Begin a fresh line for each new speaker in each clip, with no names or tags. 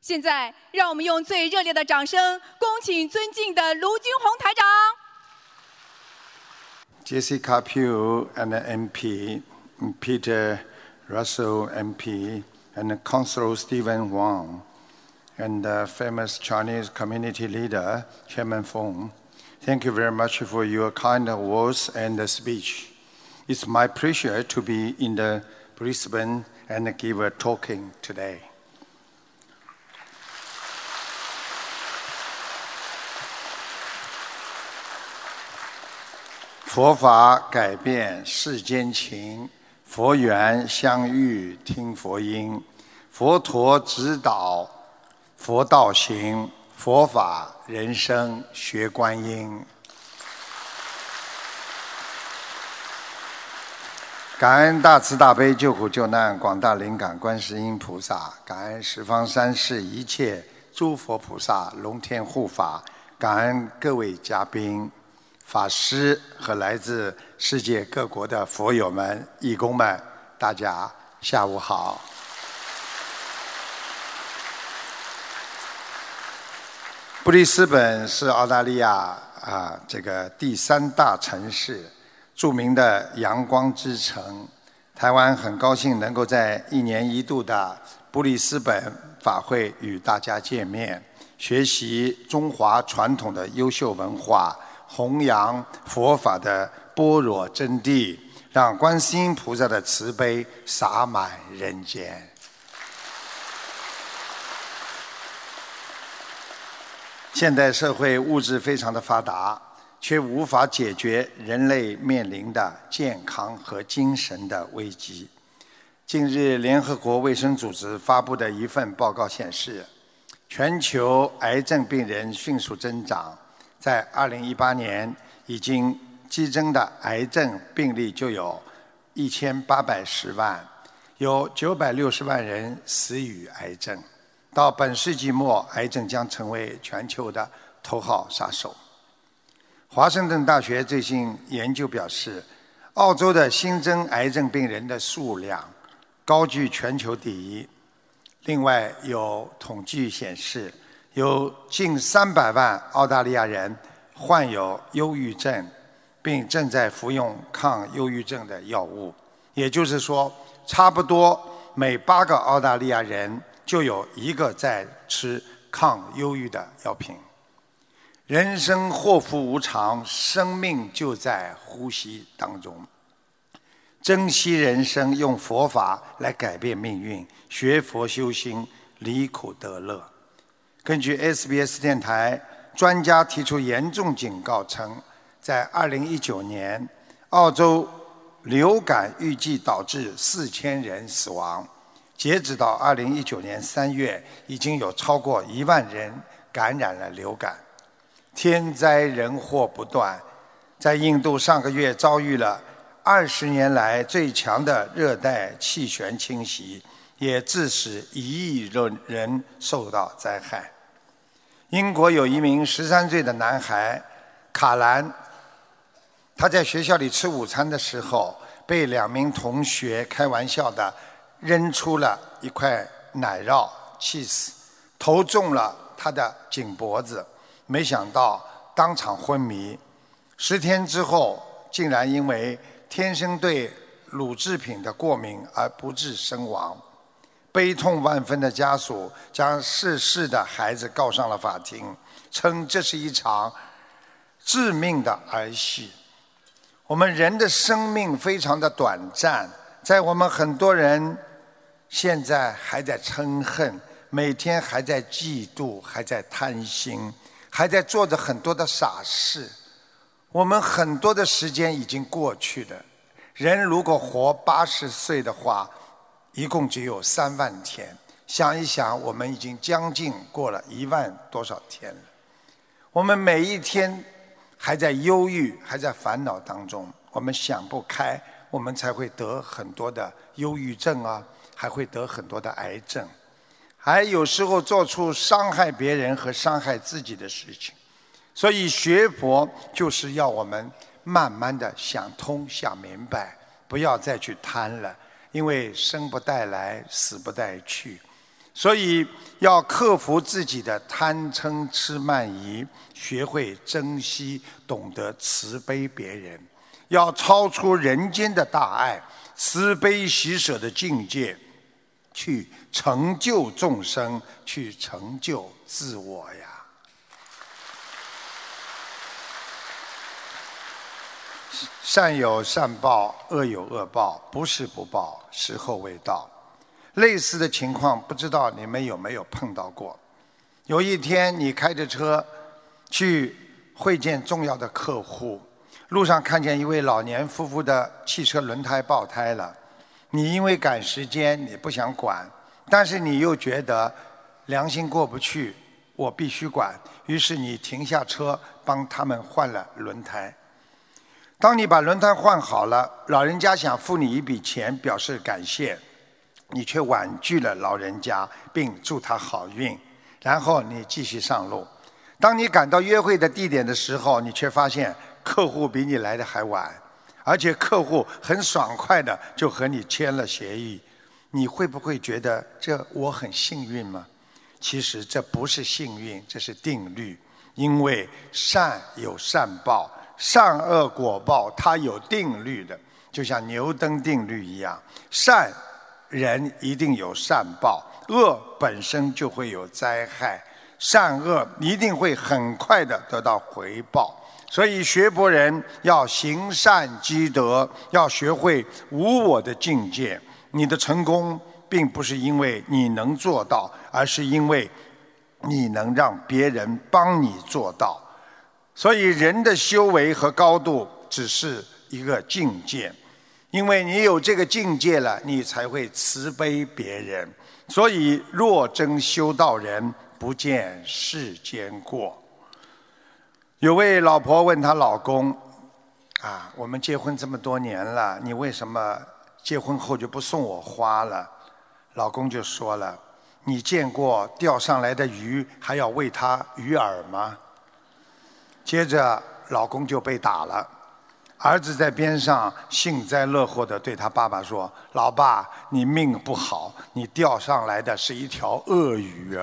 现在，让我们用最热烈的掌声，恭请尊敬的卢军红台长。
Jessica Pugh and the MP, Peter Russell MP, and Councillor Stephen Wang, and the famous Chinese community leader Chairman Feng. Thank you very much for your kind words and the speech. It's my pleasure to be in the Brisbane and give a talking today. 佛法改变世间情，佛缘相遇听佛音，佛陀指导佛道行，佛法人生学观音。感恩大慈大悲救苦救难广大灵感观世音菩萨，感恩十方三世一切诸佛菩萨龙天护法，感恩各位嘉宾。法师和来自世界各国的佛友们、义工们，大家下午好。布里斯本是澳大利亚啊这个第三大城市，著名的阳光之城。台湾很高兴能够在一年一度的布里斯本法会与大家见面，学习中华传统的优秀文化。弘扬佛法的般若真谛，让观世音菩萨的慈悲洒满人间。现代社会物质非常的发达，却无法解决人类面临的健康和精神的危机。近日，联合国卫生组织发布的一份报告显示，全球癌症病人迅速增长。在2018年，已经激增的癌症病例就有1810万，有960万人死于癌症。到本世纪末，癌症将成为全球的头号杀手。华盛顿大学最新研究表示，澳洲的新增癌症病人的数量高居全球第一。另外，有统计显示，有近三百万澳大利亚人患有忧郁症，并正在服用抗忧郁症的药物。也就是说，差不多每八个澳大利亚人就有一个在吃抗忧郁的药品。人生祸福无常，生命就在呼吸当中。珍惜人生，用佛法来改变命运，学佛修心，离苦得乐。根据 SBS 电台专家提出严重警告称，在2019年，澳洲流感预计导致4000人死亡。截止到2019年3月，已经有超过1万人感染了流感。天灾人祸不断，在印度上个月遭遇了20年来最强的热带气旋侵袭。也致使一亿人人受到灾害。英国有一名十三岁的男孩卡兰，他在学校里吃午餐的时候，被两名同学开玩笑的扔出了一块奶酪 cheese，头中了他的颈脖子，没想到当场昏迷。十天之后，竟然因为天生对乳制品的过敏而不治身亡。悲痛万分的家属将逝世的孩子告上了法庭，称这是一场致命的儿戏。我们人的生命非常的短暂，在我们很多人现在还在嗔恨，每天还在嫉妒，还在贪心，还在做着很多的傻事。我们很多的时间已经过去了。人如果活八十岁的话，一共只有三万天，想一想，我们已经将近过了一万多少天了。我们每一天还在忧郁，还在烦恼当中，我们想不开，我们才会得很多的忧郁症啊，还会得很多的癌症，还有时候做出伤害别人和伤害自己的事情。所以学佛就是要我们慢慢的想通、想明白，不要再去贪了。因为生不带来，死不带去。所以要克服自己的贪嗔痴慢疑，学会珍惜，懂得慈悲别人，要超出人间的大爱，慈悲喜舍的境界，去成就众生，去成就自我呀。善有善报，恶有恶报，不是不报，时候未到。类似的情况，不知道你们有没有碰到过？有一天，你开着车去会见重要的客户，路上看见一位老年夫妇的汽车轮胎爆胎了。你因为赶时间，你不想管，但是你又觉得良心过不去，我必须管。于是你停下车，帮他们换了轮胎。当你把轮胎换好了，老人家想付你一笔钱表示感谢。你却婉拒了老人家，并祝他好运，然后你继续上路。当你赶到约会的地点的时候，你却发现客户比你来的还晚，而且客户很爽快的就和你签了协议。你会不会觉得这我很幸运吗？其实这不是幸运，这是定律。因为善有善报，善恶果报它有定律的，就像牛顿定律一样，善。人一定有善报，恶本身就会有灾害，善恶一定会很快的得到回报。所以学佛人要行善积德，要学会无我的境界。你的成功并不是因为你能做到，而是因为你能让别人帮你做到。所以人的修为和高度只是一个境界。因为你有这个境界了，你才会慈悲别人。所以若真修道人，不见世间过。有位老婆问她老公：“啊，我们结婚这么多年了，你为什么结婚后就不送我花了？”老公就说了：“你见过钓上来的鱼还要喂它鱼饵吗？”接着老公就被打了。儿子在边上幸灾乐祸地对他爸爸说：“老爸，你命不好，你钓上来的是一条鳄鱼！”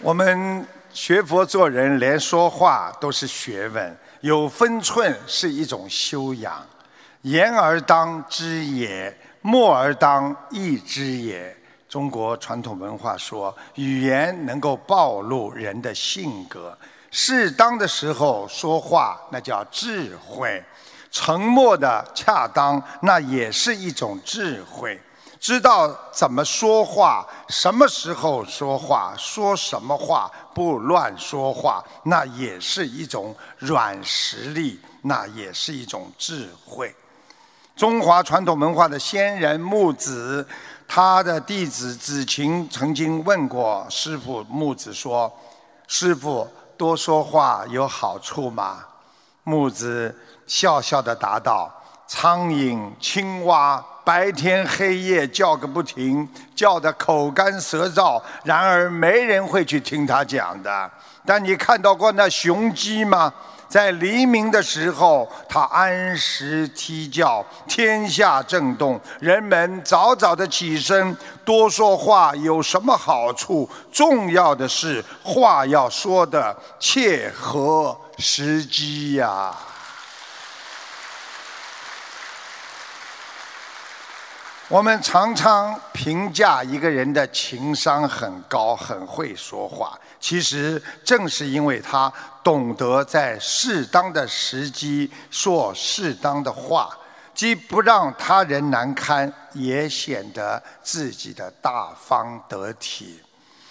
我们学佛做人，连说话都是学问，有分寸是一种修养。言而当知也，默而当意之也。中国传统文化说，语言能够暴露人的性格。适当的时候说话，那叫智慧；沉默的恰当，那也是一种智慧。知道怎么说话，什么时候说话，说什么话不乱说话，那也是一种软实力，那也是一种智慧。中华传统文化的先人木子。他的弟子子晴曾经问过师傅木子说：“师傅多说话有好处吗？”木子笑笑的答道：“苍蝇、青蛙白天黑夜叫个不停，叫得口干舌燥，然而没人会去听他讲的。但你看到过那雄鸡吗？”在黎明的时候，他按时啼叫，天下震动，人们早早的起身。多说话有什么好处？重要的是话要说的切合时机呀。我们常常评价一个人的情商很高，很会说话。其实正是因为他懂得在适当的时机说适当的话，既不让他人难堪，也显得自己的大方得体。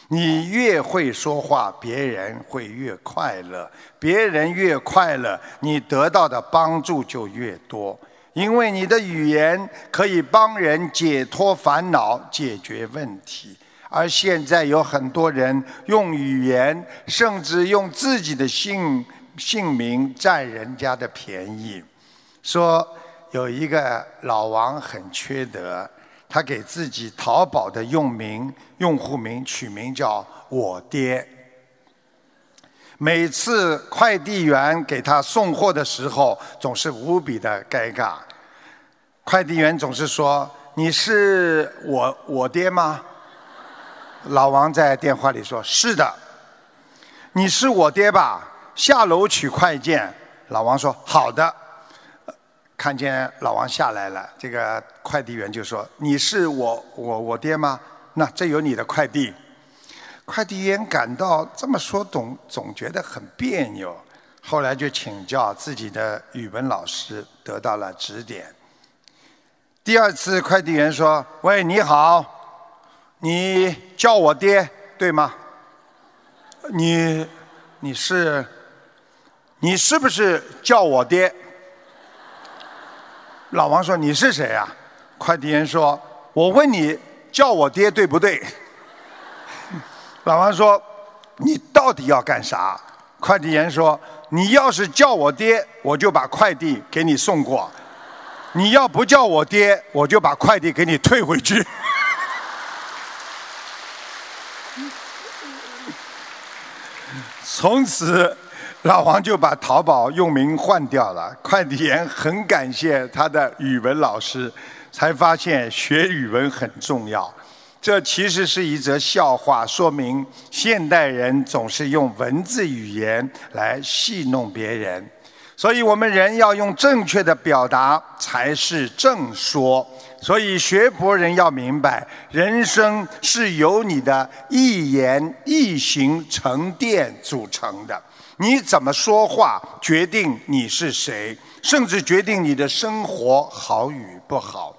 你越会说话，别人会越快乐；别人越快乐，你得到的帮助就越多。因为你的语言可以帮人解脱烦恼、解决问题，而现在有很多人用语言，甚至用自己的姓姓名占人家的便宜。说有一个老王很缺德，他给自己淘宝的用名用户名取名叫我爹。每次快递员给他送货的时候，总是无比的尴尬。快递员总是说：“你是我我爹吗？”老王在电话里说：“是的。”“你是我爹吧？”下楼取快件。老王说：“好的。”看见老王下来了，这个快递员就说：“你是我我我爹吗？那这有你的快递。”快递员感到这么说总总觉得很别扭，后来就请教自己的语文老师，得到了指点。第二次，快递员说：“喂，你好，你叫我爹对吗？你你是你是不是叫我爹？”老王说：“你是谁呀？”快递员说：“我问你，叫我爹对不对？”老王说：“你到底要干啥？”快递员说：“你要是叫我爹，我就把快递给你送过；你要不叫我爹，我就把快递给你退回去。”从此，老王就把淘宝用名换掉了。快递员很感谢他的语文老师，才发现学语文很重要。这其实是一则笑话，说明现代人总是用文字语言来戏弄别人，所以我们人要用正确的表达才是正说。所以学佛人要明白，人生是由你的一言一行沉淀组成的。你怎么说话，决定你是谁，甚至决定你的生活好与不好。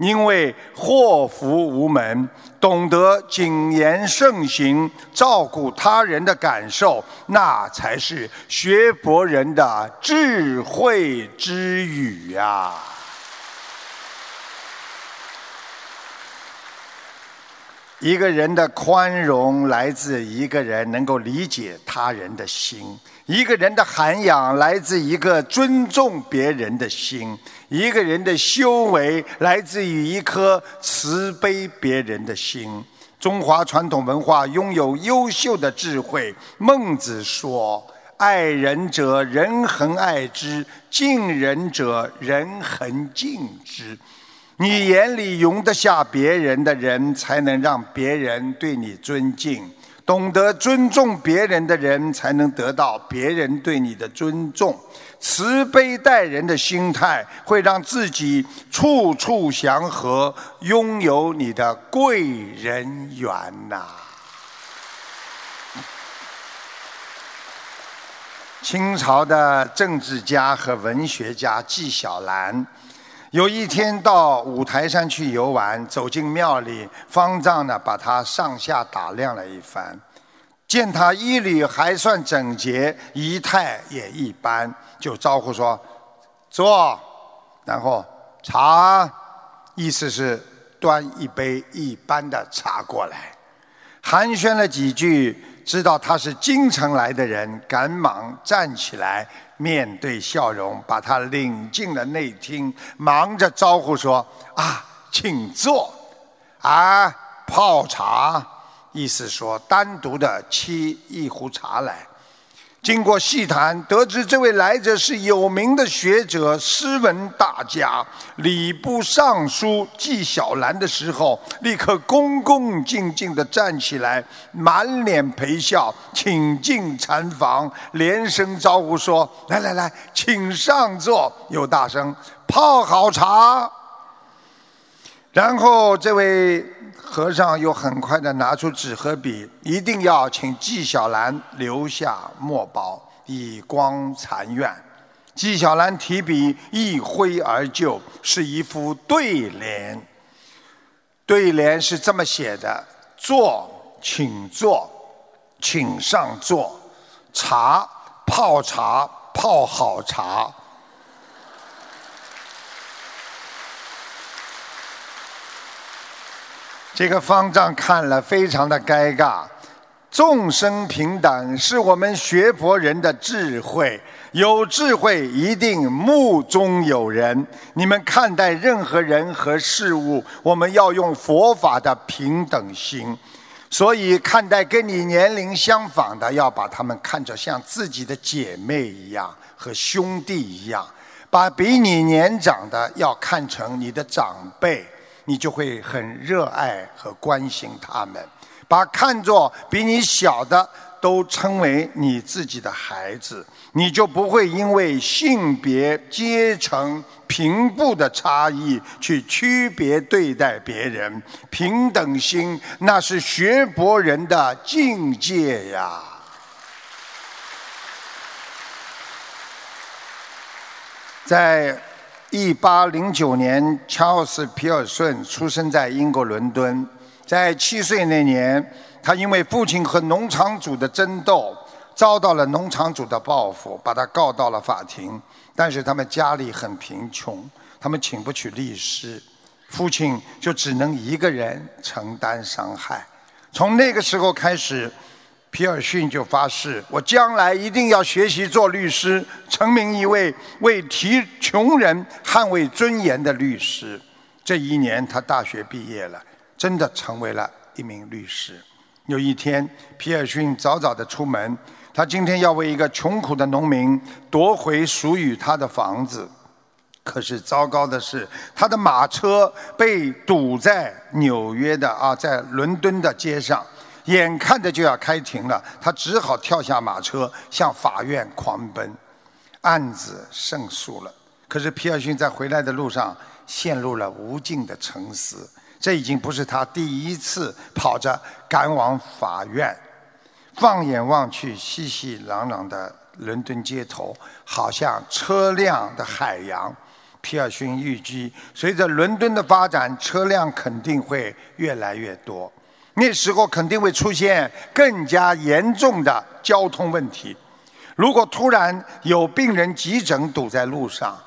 因为祸福无门，懂得谨言慎行，照顾他人的感受，那才是学博人的智慧之语呀。一个人的宽容来自一个人能够理解他人的心，一个人的涵养来自一个尊重别人的心，一个人的修为来自于一颗慈悲别人的心。中华传统文化拥有优秀的智慧。孟子说：“爱人者，人恒爱之；敬人者，人恒敬之。”你眼里容得下别人的人，才能让别人对你尊敬；懂得尊重别人的人，才能得到别人对你的尊重。慈悲待人的心态，会让自己处处祥和，拥有你的贵人缘呐。清朝的政治家和文学家纪晓岚。有一天到五台山去游玩，走进庙里，方丈呢把他上下打量了一番，见他衣履还算整洁，仪态也一般，就招呼说：“坐。”然后茶，意思是端一杯一般的茶过来，寒暄了几句。知道他是京城来的人，赶忙站起来，面对笑容，把他领进了内厅，忙着招呼说：“啊，请坐，啊，泡茶。”意思说单独的沏一壶茶来。经过细谈，得知这位来者是有名的学者、诗文大家，礼部尚书纪晓岚的时候，立刻恭恭敬敬地站起来，满脸陪笑，请进禅房，连声招呼说：“来来来，请上座。”又大声泡好茶。然后这位。和尚又很快的拿出纸和笔，一定要请纪晓岚留下墨宝，以光残愿。纪晓岚提笔一挥而就，是一副对联。对联是这么写的：坐，请坐，请上座；茶，泡茶，泡好茶。这个方丈看了非常的尴尬。众生平等是我们学佛人的智慧，有智慧一定目中有人。你们看待任何人和事物，我们要用佛法的平等心。所以看待跟你年龄相仿的，要把他们看着像自己的姐妹一样和兄弟一样。把比你年长的要看成你的长辈，你就会很热爱和关心他们；把看作比你小的都称为你自己的孩子，你就不会因为性别、阶层、贫富的差异去区别对待别人。平等心，那是学博人的境界呀。在一八零九年，乔尔斯·皮尔逊出生在英国伦敦。在七岁那年，他因为父亲和农场主的争斗，遭到了农场主的报复，把他告到了法庭。但是他们家里很贫穷，他们请不起律师，父亲就只能一个人承担伤害。从那个时候开始。皮尔逊就发誓：“我将来一定要学习做律师，成名一位为提穷人捍卫尊严的律师。”这一年，他大学毕业了，真的成为了一名律师。有一天，皮尔逊早早的出门，他今天要为一个穷苦的农民夺回属于他的房子。可是糟糕的是，他的马车被堵在纽约的啊，在伦敦的街上。眼看着就要开庭了，他只好跳下马车向法院狂奔。案子胜诉了，可是皮尔逊在回来的路上陷入了无尽的沉思。这已经不是他第一次跑着赶往法院。放眼望去，熙熙攘攘的伦敦街头，好像车辆的海洋。皮尔逊预计，随着伦敦的发展，车辆肯定会越来越多。那时候肯定会出现更加严重的交通问题。如果突然有病人急诊堵在路上，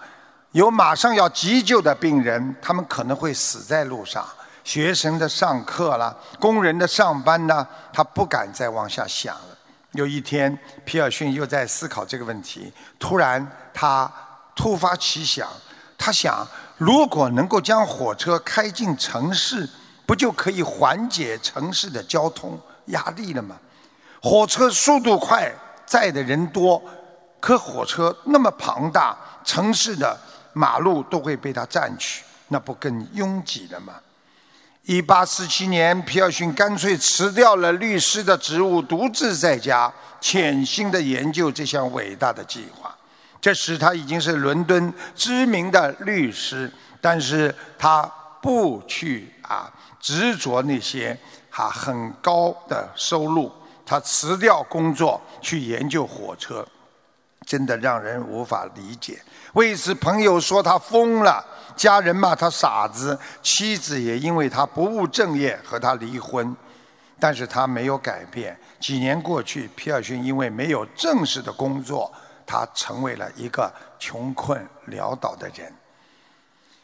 有马上要急救的病人，他们可能会死在路上。学生的上课了，工人的上班呢，他不敢再往下想了。有一天，皮尔逊又在思考这个问题，突然他突发奇想，他想，如果能够将火车开进城市。不就可以缓解城市的交通压力了吗？火车速度快，载的人多，可火车那么庞大，城市的马路都会被它占去，那不更拥挤了吗？一八四七年，皮尔逊干脆辞掉了律师的职务，独自在家潜心的研究这项伟大的计划。这时他已经是伦敦知名的律师，但是他不去啊。执着那些哈很高的收入，他辞掉工作去研究火车，真的让人无法理解。为此，朋友说他疯了，家人骂他傻子，妻子也因为他不务正业和他离婚。但是他没有改变。几年过去，皮尔逊因为没有正式的工作，他成为了一个穷困潦倒的人。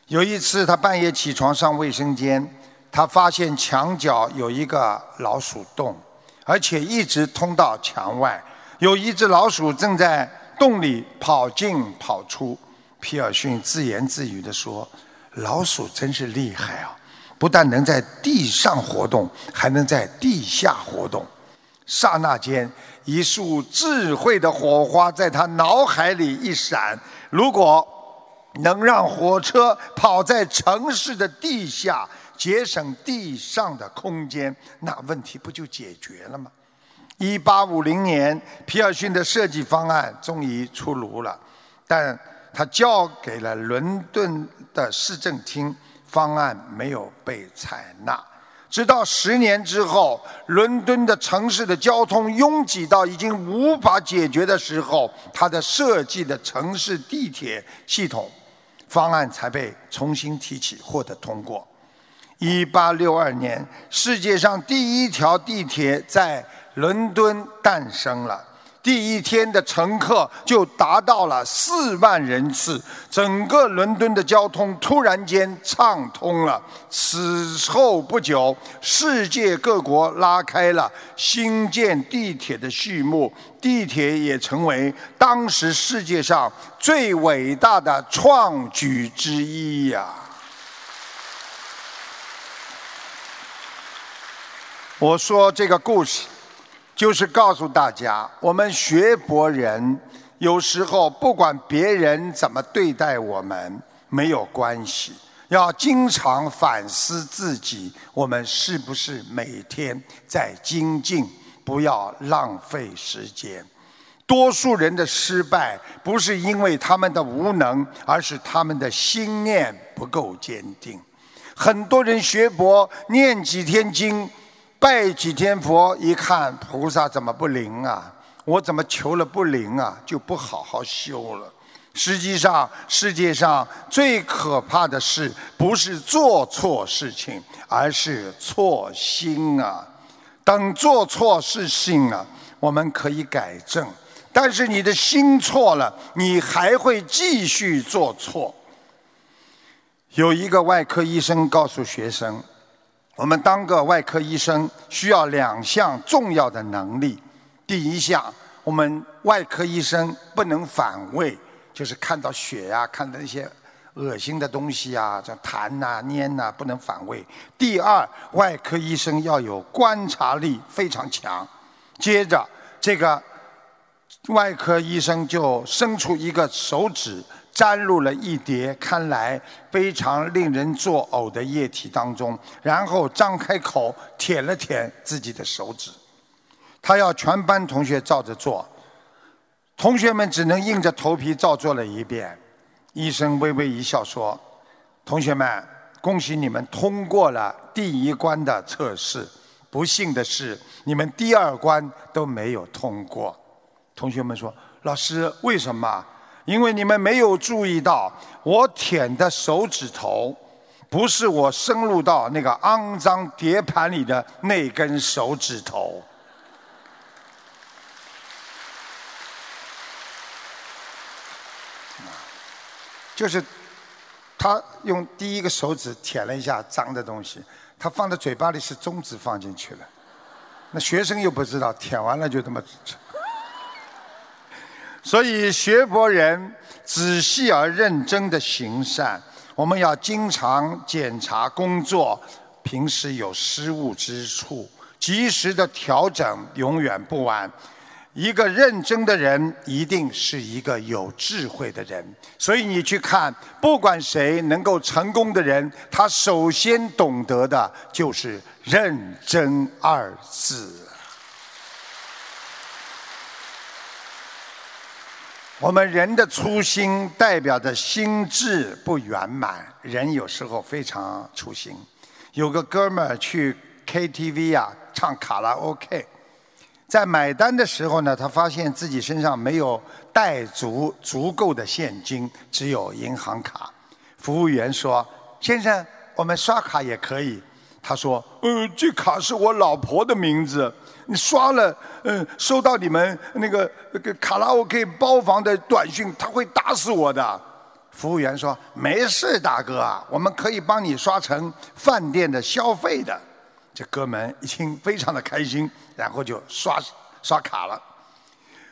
有一次，他半夜起床上卫生间。他发现墙角有一个老鼠洞，而且一直通到墙外。有一只老鼠正在洞里跑进跑出。皮尔逊自言自语地说：“老鼠真是厉害啊，不但能在地上活动，还能在地下活动。”刹那间，一束智慧的火花在他脑海里一闪：如果能让火车跑在城市的地下，节省地上的空间，那问题不就解决了吗？一八五零年，皮尔逊的设计方案终于出炉了，但他交给了伦敦的市政厅，方案没有被采纳。直到十年之后，伦敦的城市的交通拥挤到已经无法解决的时候，他的设计的城市地铁系统方案才被重新提起，获得通过。一八六二年，世界上第一条地铁在伦敦诞生了。第一天的乘客就达到了四万人次，整个伦敦的交通突然间畅通了。此后不久，世界各国拉开了新建地铁的序幕，地铁也成为当时世界上最伟大的创举之一呀。我说这个故事，就是告诉大家，我们学博人有时候不管别人怎么对待我们，没有关系，要经常反思自己，我们是不是每天在精进，不要浪费时间。多数人的失败不是因为他们的无能，而是他们的心念不够坚定。很多人学佛念几天经，拜几天佛，一看菩萨怎么不灵啊？我怎么求了不灵啊？就不好好修了。实际上，世界上最可怕的事不是做错事情，而是错心啊！等做错事情了，我们可以改正。但是你的心错了，你还会继续做错。有一个外科医生告诉学生：“我们当个外科医生需要两项重要的能力。第一项，我们外科医生不能反胃，就是看到血呀、看到那些恶心的东西啊，这痰呐、粘呐，不能反胃。第二，外科医生要有观察力非常强。接着，这个。”外科医生就伸出一个手指，沾入了一叠看来非常令人作呕的液体当中，然后张开口舔了舔自己的手指。他要全班同学照着做，同学们只能硬着头皮照做了一遍。医生微微一笑说：“同学们，恭喜你们通过了第一关的测试。不幸的是，你们第二关都没有通过。”同学们说：“老师，为什么？因为你们没有注意到，我舔的手指头，不是我深入到那个肮脏碟盘里的那根手指头。就是他用第一个手指舔了一下脏的东西，他放在嘴巴里是中指放进去了。那学生又不知道，舔完了就这么。”所以，学佛人仔细而认真的行善，我们要经常检查工作，平时有失误之处，及时的调整，永远不晚。一个认真的人，一定是一个有智慧的人。所以，你去看，不管谁能够成功的人，他首先懂得的就是“认真”二字。我们人的初心代表着心智不圆满，人有时候非常粗心。有个哥们儿去 KTV 啊唱卡拉 OK，在买单的时候呢，他发现自己身上没有带足足够的现金，只有银行卡。服务员说：“先生，我们刷卡也可以。”他说：“呃，这卡是我老婆的名字。”你刷了，嗯，收到你们那个那个卡拉 OK 包房的短信，他会打死我的。服务员说：“没事，大哥啊，我们可以帮你刷成饭店的消费的。”这哥们一听非常的开心，然后就刷刷卡了。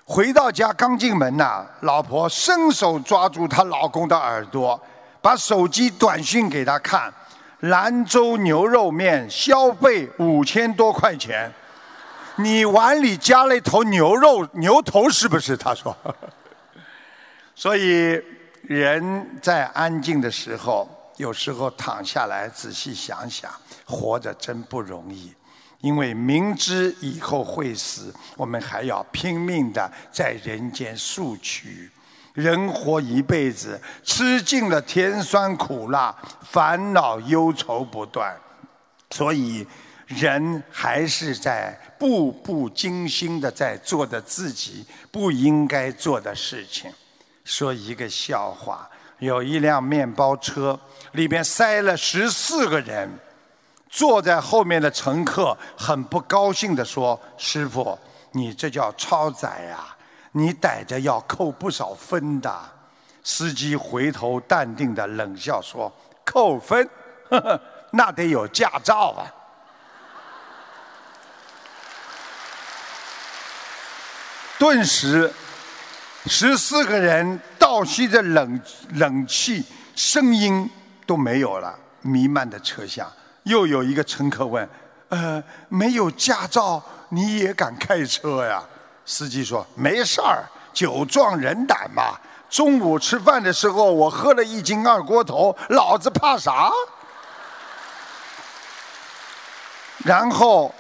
回到家刚进门呐，老婆伸手抓住她老公的耳朵，把手机短信给他看：兰州牛肉面消费五千多块钱。你碗里加了一头牛肉，牛头是不是？他说。所以人在安静的时候，有时候躺下来仔细想想，活着真不容易。因为明知以后会死，我们还要拼命的在人间索取。人活一辈子，吃尽了甜酸苦辣，烦恼忧愁不断，所以。人还是在步步惊心的在做的自己不应该做的事情。说一个笑话：有一辆面包车，里面塞了十四个人，坐在后面的乘客很不高兴地说：“师傅，你这叫超载呀！你逮着要扣不少分的。”司机回头淡定地冷笑说：“扣分？呵呵，那得有驾照啊！”顿时，十四个人倒吸着冷冷气，声音都没有了，弥漫的车厢。又有一个乘客问：“呃，没有驾照你也敢开车呀？”司机说：“没事儿，酒壮人胆嘛。中午吃饭的时候，我喝了一斤二锅头，老子怕啥？然后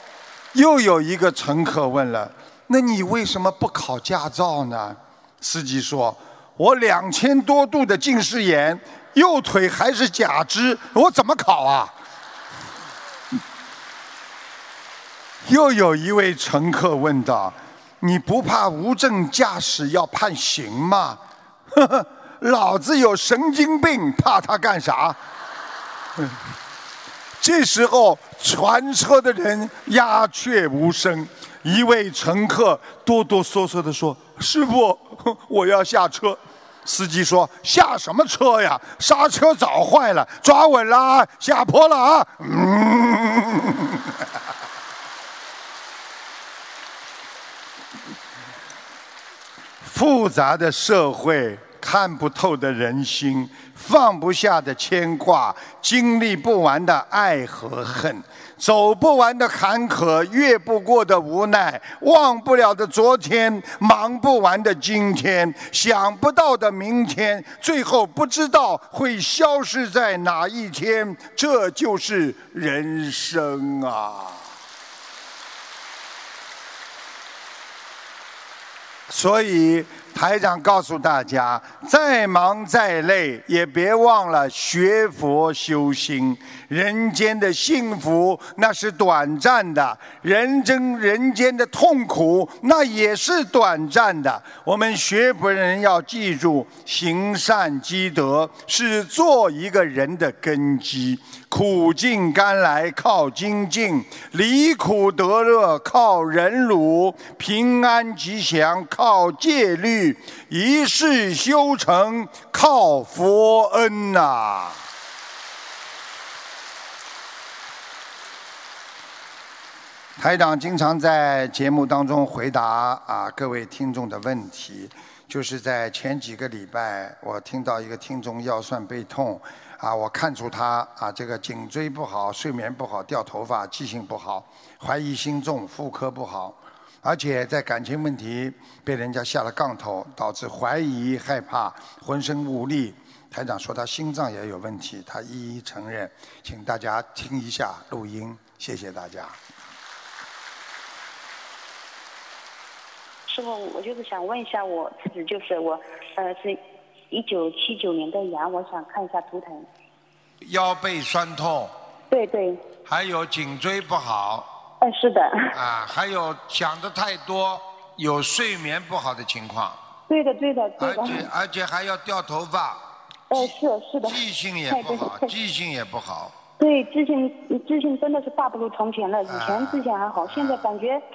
又有一个乘客问了：“那你为什么不考驾照呢？”司机说：“我两千多度的近视眼，右腿还是假肢，我怎么考啊？” 又有一位乘客问道：“你不怕无证驾驶要判刑吗？”呵呵，老子有神经病，怕他干啥？这时候，全车的人鸦雀无声。一位乘客哆哆嗦嗦地说：“师傅，我要下车。”司机说：“下什么车呀？刹车早坏了，抓稳了，下坡了啊！”嗯 复杂的社会，看不透的人心，放不下的牵挂，经历不完的爱和恨，走不完的坎坷，越不过的无奈，忘不了的昨天，忙不完的今天，想不到的明天，最后不知道会消失在哪一天，这就是人生啊！所以台长告诉大家，再忙再累，也别忘了学佛修心。人间的幸福那是短暂的，人真人间的痛苦那也是短暂的。我们学佛人要记住，行善积德是做一个人的根基。苦尽甘来靠精进，离苦得乐靠忍辱，平安吉祥靠戒律，一世修成靠佛恩呐、台长经常在节目当中回答啊各位听众的问题，就是在前几个礼拜，我听到一个听众腰酸背痛，啊，我看出他啊这个颈椎不好，睡眠不好，掉头发，记性不好，怀疑心重，妇科不好，而且在感情问题被人家下了杠头，导致怀疑、害怕，浑身无力。台长说他心脏也有问题，他一一承认，请大家听一下录音，谢谢大家。
师傅，我就是想问一下我自己，就是我，呃，是一九七九年的羊，我想看一下图腾。
腰背酸痛，
对对，
还有颈椎不好。
哎，是的，
啊，还有想的太多，有睡眠不好的情况，
对的对的对的，
而且而且还要掉头发，
呃，是是的，
记性也不好，记性也不好，
对，记性记性真的是大不如从前了，以前
啊。
之前还好，现在感觉，对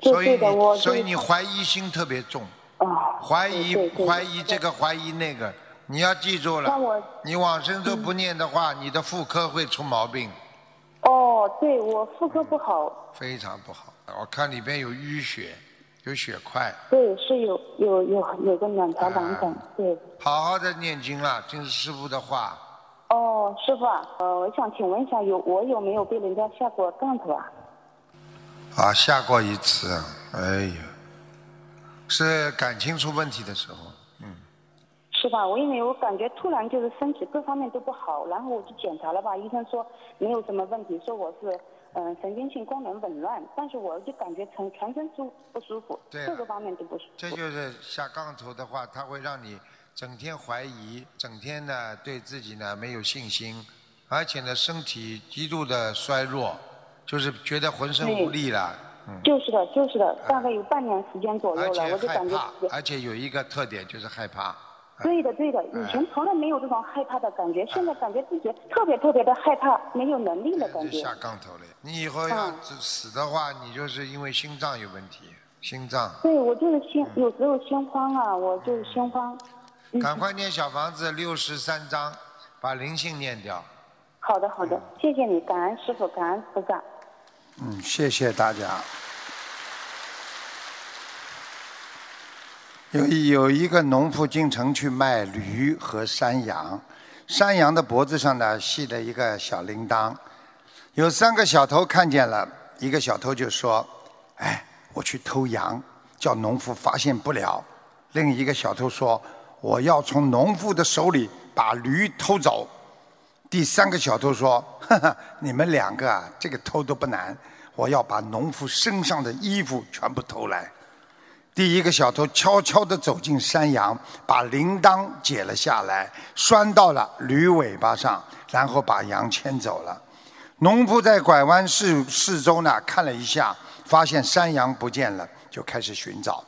所以所以你怀疑心特别重，
啊，
怀疑怀疑这个怀疑那个，你要记住了，你往生咒不念的话，你的妇科会出毛病，
哦，对我妇科不好，
非常不好。我看里边有淤血，有血块，
对，是有有有有个两条囊肿，对。
好好的念经了，听师傅的话。
哦，师傅啊，呃，我想请问一下，有我有没有被人家下过杠头啊？
啊，下过一次，哎呀，是感情出问题的时候，嗯
是吧？我因为我感觉突然就是身体各方面都不好，然后我去检查了吧，医生说没有什么问题，说我是嗯、呃神经性功能紊乱，但是我就感觉全全身舒不舒服，
对
各个方面都不舒服。
这就是下杠头的话，它会让你整天怀疑，整天呢对自己呢没有信心，而且呢身体极度的衰弱，就是觉得浑身无力了，嗯，
就是的，就是的，大概有半年时间左右了，我就感觉
而且有一个特点就是害怕，
对的，对的，以前从来没有这种害怕的感觉，现在感觉自己特别特别的害怕，没有能力的感觉。
就下杠头了。你以后要
嗯
死的话，你就是因为心脏有问题，心脏。
对，我就是心，有时候心慌啊，我就是心慌。嗯
赶快念小房子六十三章，把灵性念掉。
好的，好的，谢谢你，感恩师傅，感恩菩萨。
嗯，谢谢大家。有一有一个农妇进城去卖驴和山羊，山羊的脖子上呢系了一个小铃铛，有三个小偷看见了，一个小偷就说：“哎，我去偷羊，叫农夫发现不了。”另一个小偷说：“我要从农夫的手里把驴偷走。”第三个小偷说：“哈哈，你们两个啊，这个偷都不难，我要把农夫身上的衣服全部偷来。”第一个小偷悄悄地走进山羊，把铃铛解了下来，拴到了驴尾巴上，然后把羊牵走了。农夫在拐弯四四周呢看了一下，发现山羊不见了，就开始寻找。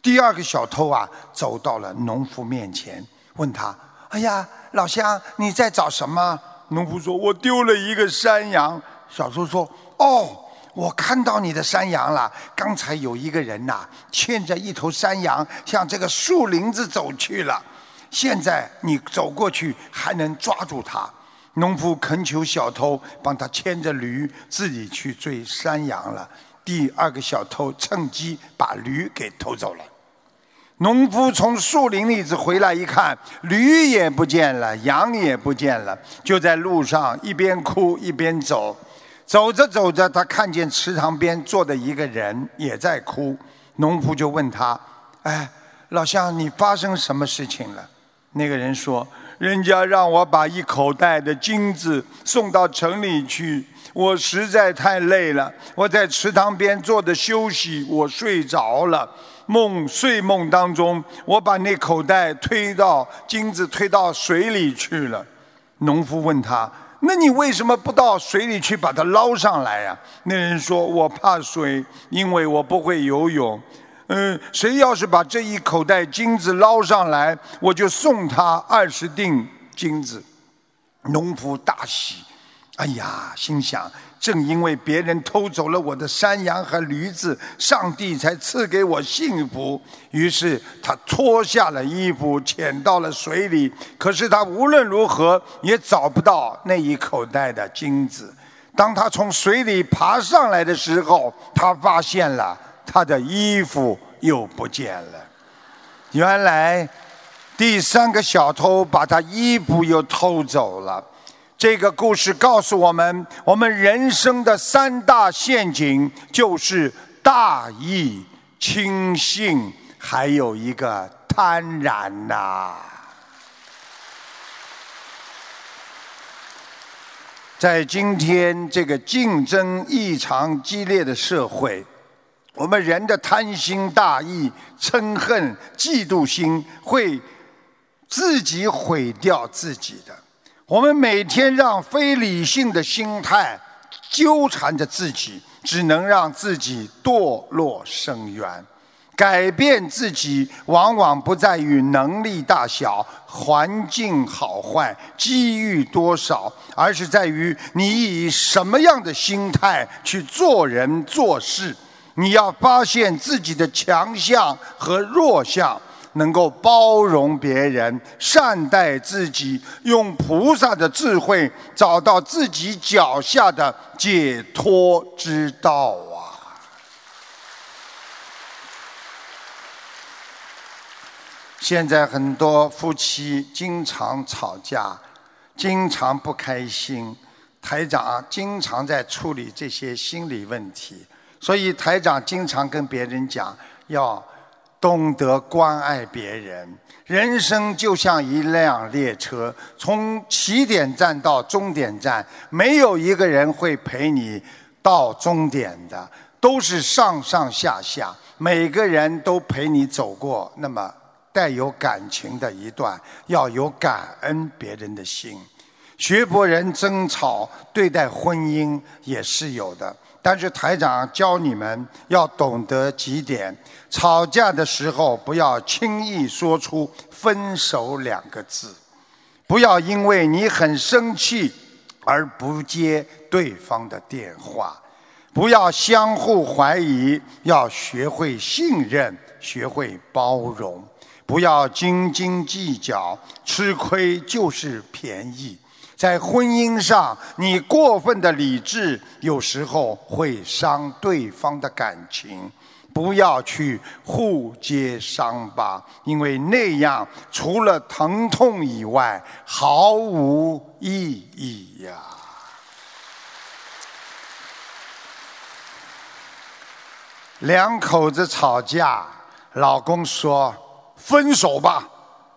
第二个小偷啊，走到了农夫面前，问他：“哎呀，老乡，你在找什么？”农夫说：“我丢了一个山羊。”小偷说：“哦。”我看到你的山羊了。刚才有一个人呐，牵着一头山羊向这个树林子走去了。现在你走过去还能抓住他。农夫恳求小偷帮他牵着驴，自己去追山羊了。第二个小偷趁机把驴给偷走了。农夫从树林里子回来一看，驴也不见了，羊也不见了，就在路上一边哭一边走。走着走着，他看见池塘边坐的一个人也在哭。农夫就问他：“哎，老乡，你发生什么事情了？”那个人说：“人家让我把一口袋的金子送到城里去，我实在太累了。我在池塘边坐着休息，我睡着了。梦睡梦当中，我把那口袋推到金子推到水里去了。”农夫问他。那你为什么不到水里去把它捞上来呀？那人说：“我怕水，因为我不会游泳。嗯，谁要是把这一口袋金子捞上来，我就送他二十锭金子。”农夫大喜，哎呀，心想。正因为别人偷走了我的山羊和驴子，上帝才赐给我幸福。于是他脱下了衣服，潜到了水里。可是他无论如何也找不到那一口袋的金子。当他从水里爬上来的时候，他发现了他的衣服又不见了。原来第三个小偷把他衣服又偷走了。这个故事告诉我们，我们人生的三大陷阱就是大意、轻信，还有一个贪婪呐。在今天这个竞争异常激烈的社会，我们人的贪心、大意、嗔恨、嫉妒心，会自己毁掉自己的。我们每天让非理性的心态纠缠着自己，只能让自己堕落深渊。改变自己，往往不在于能力大小、环境好坏、机遇多少，而是在于你以什么样的心态去做人做事。你要发现自己的强项和弱项。能够包容别人，善待自己，用菩萨的智慧找到自己脚下的解脱之道啊！现在很多夫妻经常吵架，经常不开心，台长经常在处理这些心理问题，所以台长经常跟别人讲要。懂得关爱别人，人生就像一辆列车，从起点站到终点站，没有一个人会陪你到终点的，都是上上下下，每个人都陪你走过那么带有感情的一段，要有感恩别人的心。学博人争吵对待婚姻也是有的。但是台长教你们要懂得几点：吵架的时候不要轻易说出“分手”两个字，不要因为你很生气而不接对方的电话，不要相互怀疑，要学会信任，学会包容，不要斤斤计较，吃亏就是便宜。在婚姻上，你过分的理智有时候会伤对方的感情，不要去互揭伤疤，因为那样除了疼痛以外毫无意义呀。两口子吵架，老公说：“分手吧。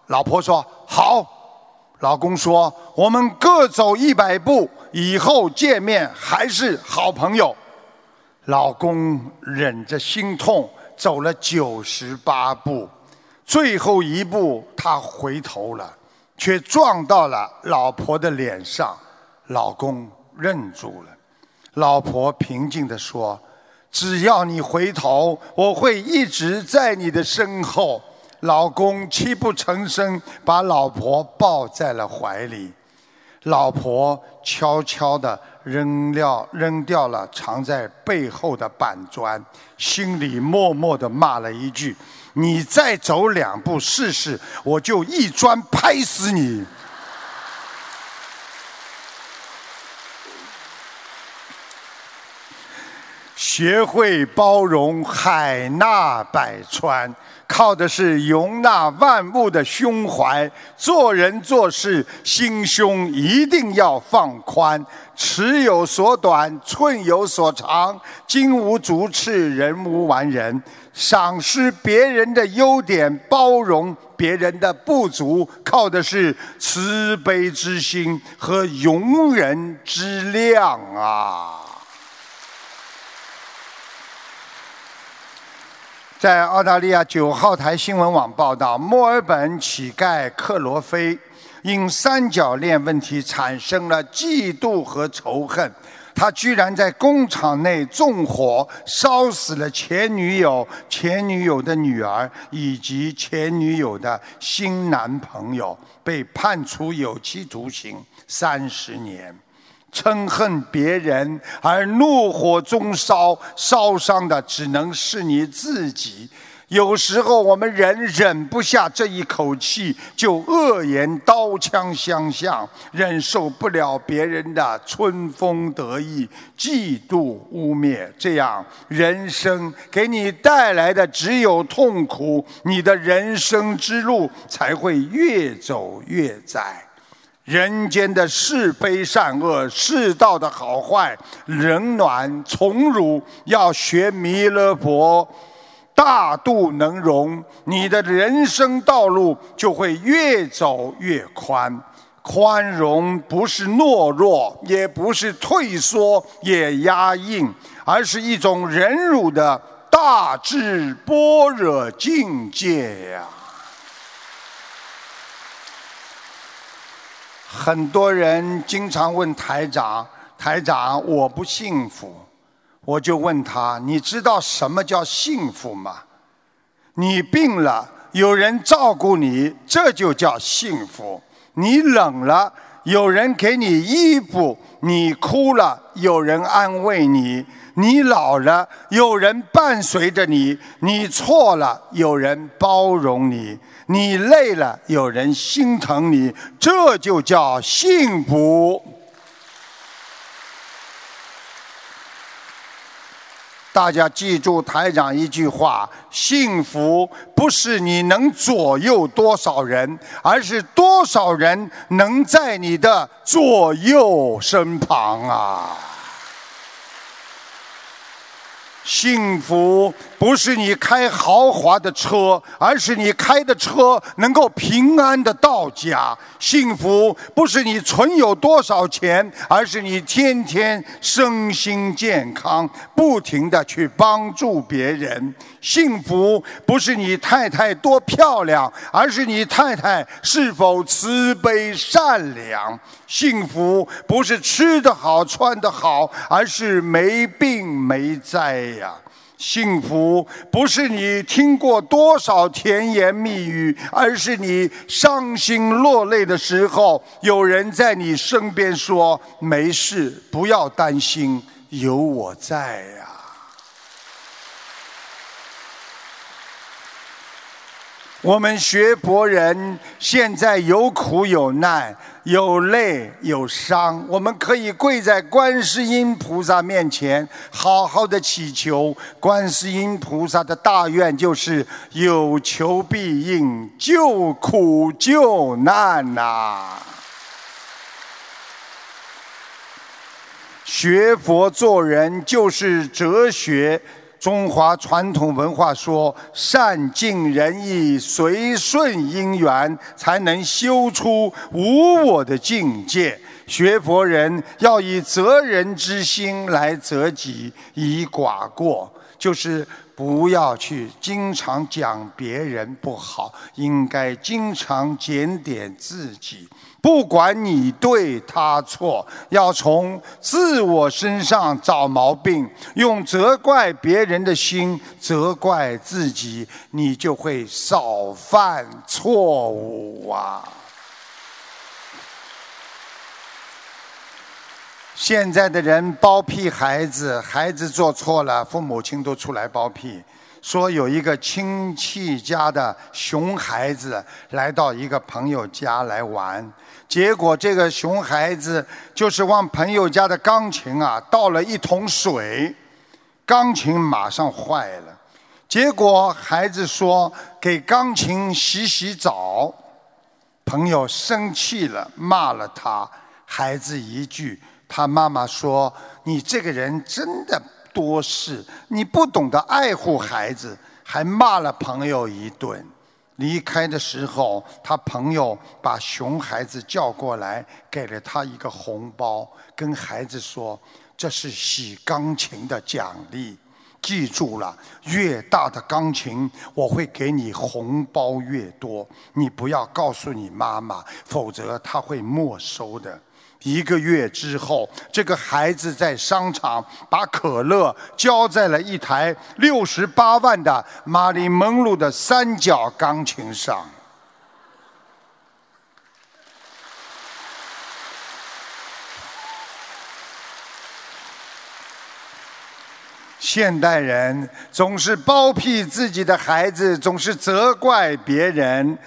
老婆说好。老公说我们各走一百步，以后见面还是好朋友。老公忍着心痛走了九十八步，最后一步他回头了，却撞到了老婆的脸上。老公愣住了。老婆平静地说：“只要你回头，我会一直在你的身后。”老公泣不成声，把老婆抱在了怀里。老婆悄悄地扔掉扔掉了藏在背后的板砖，心里默默地骂了一句：“你再走两步试试，我就一砖拍死你。”学会包容，海纳百川。靠的是容纳万物的胸怀，做人做事心胸一定要放宽。尺有所短，寸有所长，金无足赤，人无完人。赏识别人的优点，包容别人的不足，靠的是慈悲之心和容人之量啊。在澳大利亚九号台新闻网报道，墨尔本乞丐克罗菲因三角恋问题产生了嫉妒和仇恨，他居然在工厂内纵火烧死了前女友、前女友的女儿以及前女友的新男朋友，被判处有期徒刑三十年。嗔恨别人而怒火中烧，烧伤的只能是你自己。有时候我们人忍不下这一口气，就恶言刀枪相向，忍受不了别人的春风得意、嫉妒污蔑，这样人生给你带来的只有痛苦，你的人生之路才会越走越窄。人间的是非善恶、世道的好坏、冷暖从容，要学弥勒佛大度能容，你的人生道路就会越走越宽。宽容不是懦弱，也不是退缩，也压抑，而是一种忍辱的大智般若境界呀。很多人经常问台长：“台长，我不幸福。”我就问他：“你知道什么叫幸福吗？你病了，有人照顾你，这就叫幸福；你冷了，有人给你衣服；你哭了，有人安慰你；你老了，有人伴随着你；你错了，有人包容你。”你累了，有人心疼你，这就叫幸福。大家记住台长一句话：幸福不是你能左右多少人，而是多少人能在你的左右身旁啊！幸福。不是你开豪华的车，而是你开的车能够平安的到家。幸福不是你存有多少钱，而是你天天身心健康，不停的去帮助别人。幸福不是你太太多漂亮，而是你太太是否慈悲善良。幸福不是吃得好穿得好，而是没病没灾呀。幸福不是你听过多少甜言蜜语，而是你伤心落泪的时候，有人在你身边说：“没事，不要担心，有我在。”我们学佛人现在有苦有难，有累有伤，我们可以跪在观世音菩萨面前，好好的祈求。观世音菩萨的大愿就是有求必应，救苦救难呐。学佛做人就是哲学。中华传统文化说：“善尽人意，随顺因缘，才能修出无我的境界。”学佛人要以责人之心来责己，以寡过，就是不要去经常讲别人不好，应该经常检点自己。不管你对他错，要从自我身上找毛病，用责怪别人的心责怪自己，你就会少犯错误啊。现在的人包庇孩子，孩子做错了，父母亲都出来包庇。说有一个亲戚家的熊孩子来到一个朋友家来玩，结果这个熊孩子就是往朋友家的钢琴啊倒了一桶水，钢琴马上坏了。结果孩子说给钢琴洗洗澡，朋友生气了，骂了他。孩子一句，他妈妈说：“你这个人真的。”多事，你不懂得爱护孩子，还骂了朋友一顿。离开的时候，他朋友把熊孩子叫过来，给了他一个红包，跟孩子说：“这是洗钢琴的奖励，记住了，越大的钢琴，我会给你红包越多。你不要告诉你妈妈，否则他会没收的。”一个月之后，这个孩子在商场把可乐浇在了一台六十八万的马里蒙路的三角钢琴上。现代人总是包庇自己的孩子，总是责怪别人。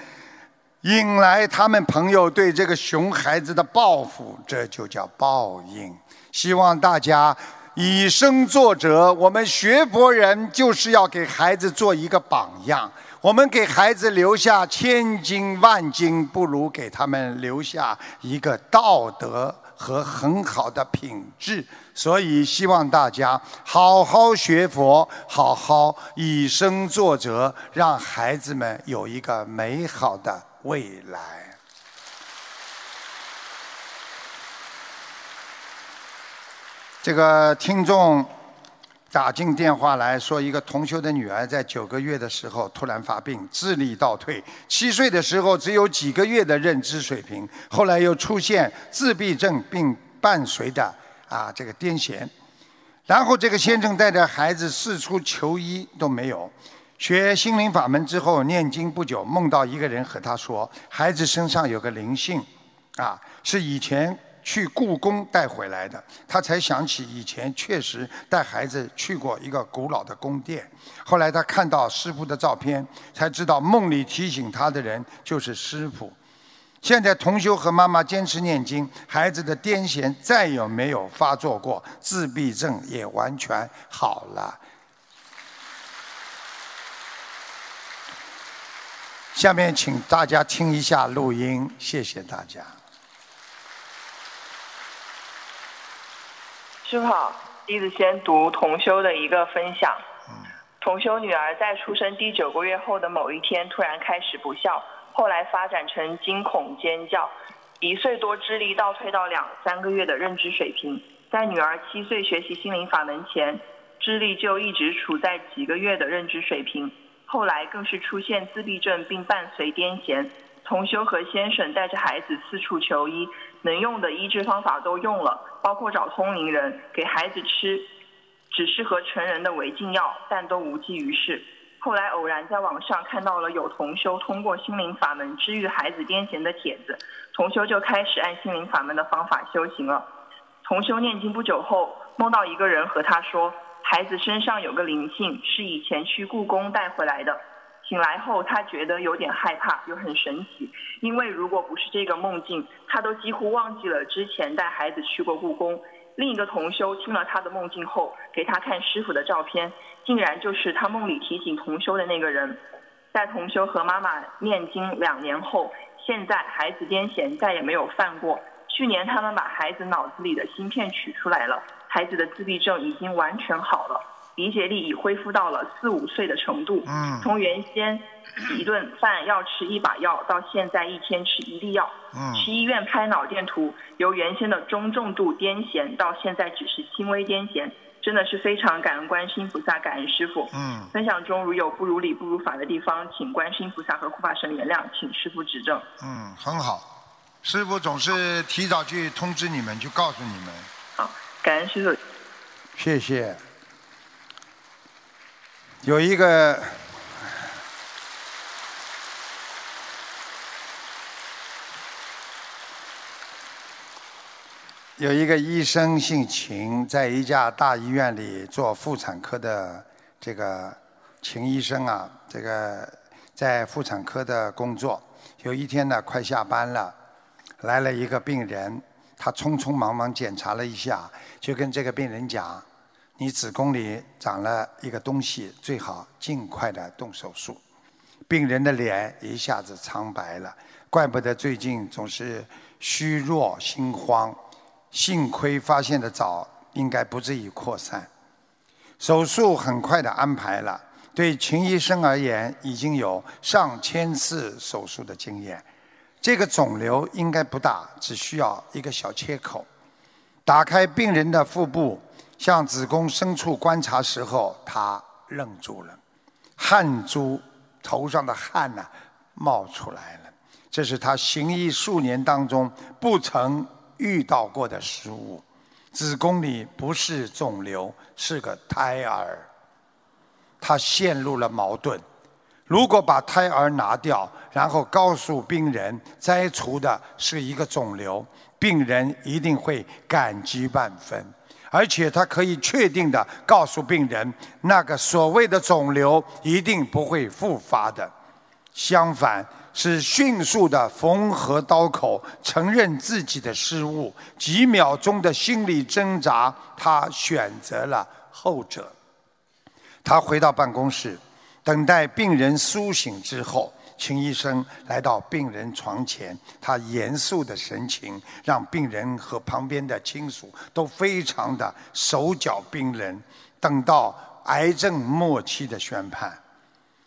引来他们朋友对这个熊孩子的报复，这就叫报应。希望大家以身作则。我们学佛人就是要给孩子做一个榜样。我们给孩子留下千金万金，不如给他们留下一个道德和很好的品质。所以，希望大家好好学佛，好好以身作则，让孩子们有一个美好的。未来，这个听众打进电话来说，一个同修的女儿在九个月的时候突然发病，智力倒退；七岁的时候只有几个月的认知水平，后来又出现自闭症，并伴随的啊这个癫痫。然后这个先生带着孩子四处求医都没有。学心灵法门之后，念经不久，梦到一个人和他说：“孩子身上有个灵性，啊，是以前去故宫带回来的。”他才想起以前确实带孩子去过一个古老的宫殿。后来他看到师傅的照片，才知道梦里提醒他的人就是师傅。现在同修和妈妈坚持念经，孩子的癫痫再也没有发作过，自闭症也完全好了。下面请大家听一下录音，谢谢大家。
师傅好，弟子先读同修的一个分享。同修女儿在出生第九个月后的某一天，突然开始不笑，后来发展成惊恐尖叫。一岁多智力倒退到两三个月的认知水平，在女儿七岁学习心灵法门前，智力就一直处在几个月的认知水平。后来更是出现自闭症，并伴随癫痫。同修和先生带着孩子四处求医，能用的医治方法都用了，包括找通灵人给孩子吃只适合成人的违禁药，但都无济于事。后来偶然在网上看到了有同修通过心灵法门治愈孩子癫痫的帖子，同修就开始按心灵法门的方法修行了。同修念经不久后，梦到一个人和他说。孩子身上有个灵性，是以前去故宫带回来的。醒来后，他觉得有点害怕，又很神奇。因为如果不是这个梦境，他都几乎忘记了之前带孩子去过故宫。另一个同修听了他的梦境后，给他看师傅的照片，竟然就是他梦里提醒同修的那个人。在同修和妈妈念经两年后，现在孩子癫痫再也没有犯过。去年他们把孩子脑子里的芯片取出来了。孩子的自闭症已经完全好了。理解力已恢复到了四五岁的程度。
嗯
从原先一顿饭要吃一把药，到现在一天吃一粒药。
嗯
去医院拍脑电图，由原先的中重度癫痫到现在只是轻微癫痫，真的是非常感恩观世音菩萨，感恩师傅。
嗯，
分享中如有不如理不如法的地方，请观世音菩萨和护法神原谅，请师傅指正。
嗯，很好。师傅总是提早去通知你们，去告诉你们。
好，感恩师傅。
谢谢。有一个有一个医生姓秦，在一家大医院里做妇产科的这个秦医生啊，这个在妇产科的工作。有一天呢，快下班了，来了一个病人，他匆匆忙忙检查了一下，就跟这个病人讲：“你子宫里长了一个东西，最好尽快的动手术。”病人的脸一下子苍白了，怪不得最近总是虚弱心慌。幸亏发现的早，应该不至于扩散。手术很快的安排了，对秦医生而言，已经有上千次手术的经验。这个肿瘤应该不大，只需要一个小切口。打开病人的腹部，向子宫深处观察时候，他愣住了，汗珠头上的汗呐、冒出来了。这是他行医数年当中不曾遇到过的失误。子宫里不是肿瘤，是个胎儿。他陷入了矛盾。如果把胎儿拿掉，然后告诉病人摘除的是一个肿瘤，病人一定会感激万分，而且他可以确定的告诉病人，那个所谓的肿瘤一定不会复发的。相反，是迅速的缝合刀口，承认自己的失误，几秒钟的心理挣扎，他选择了后者。他回到办公室，等待病人苏醒之后，秦医生来到病人床前，他严肃的神情让病人和旁边的亲属都非常的手脚冰冷。等到癌症末期的宣判，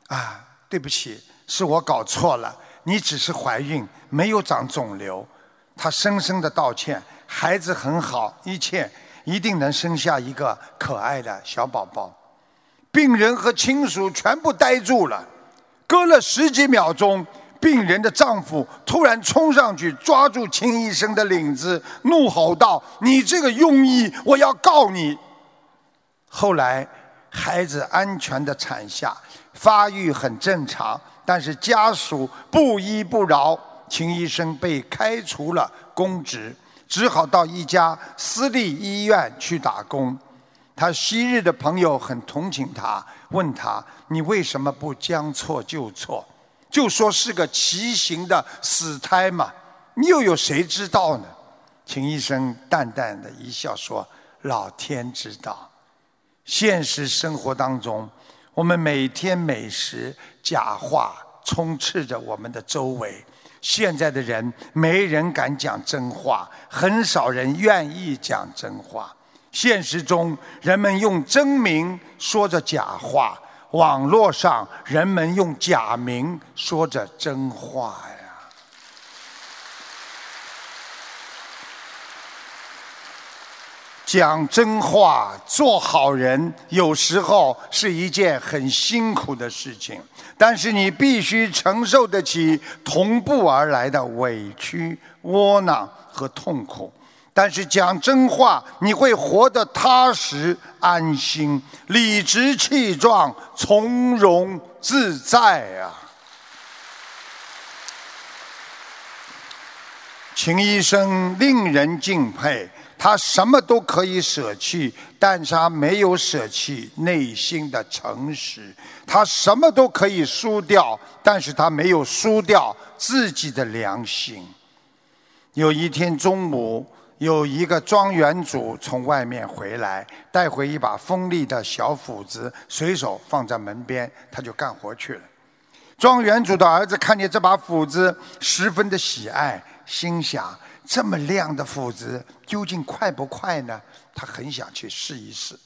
啊，对不起，是我搞错了，你只是怀孕，没有长肿瘤。他深深的道歉，孩子很好，一切一定能生下一个可爱的小宝宝。病人和亲属全部呆住了，隔了十几秒钟，病人的丈夫突然冲上去抓住秦医生的领子，怒吼道：“你这个庸医，我要告你！”后来，孩子安全的产下，发育很正常，但是家属不依不饶，秦医生被开除了公职，只好到一家私立医院去打工。他昔日的朋友很同情他，问他：“你为什么不将错就错？就说是个畸形的死胎嘛，你又有谁知道呢？”秦医生淡淡的一笑说：“老天知道。”现实生活当中，我们每天每时假话充斥着我们的周围。现在的人没人敢讲真话，很少人愿意讲真话。现实中，人们用真名说着假话；网络上，人们用假名说着真话呀。讲真话、做好人，有时候是一件很辛苦的事情，但是你必须承受得起同步而来的委屈、窝囊和痛苦。但是讲真话，你会活得踏实安心、理直气壮、从容自在啊！秦医生令人敬佩，他什么都可以舍弃，但是他没有舍弃内心的诚实。他什么都可以输掉，但是他没有输掉自己的良心。有一天中午。有一个庄园主从外面回来，带回一把锋利的小斧子，随手放在门边，他就干活去了。庄园主的儿子看见这把斧子，十分的喜爱，心想：这么亮的斧子究竟快不快呢？他很想去试一试。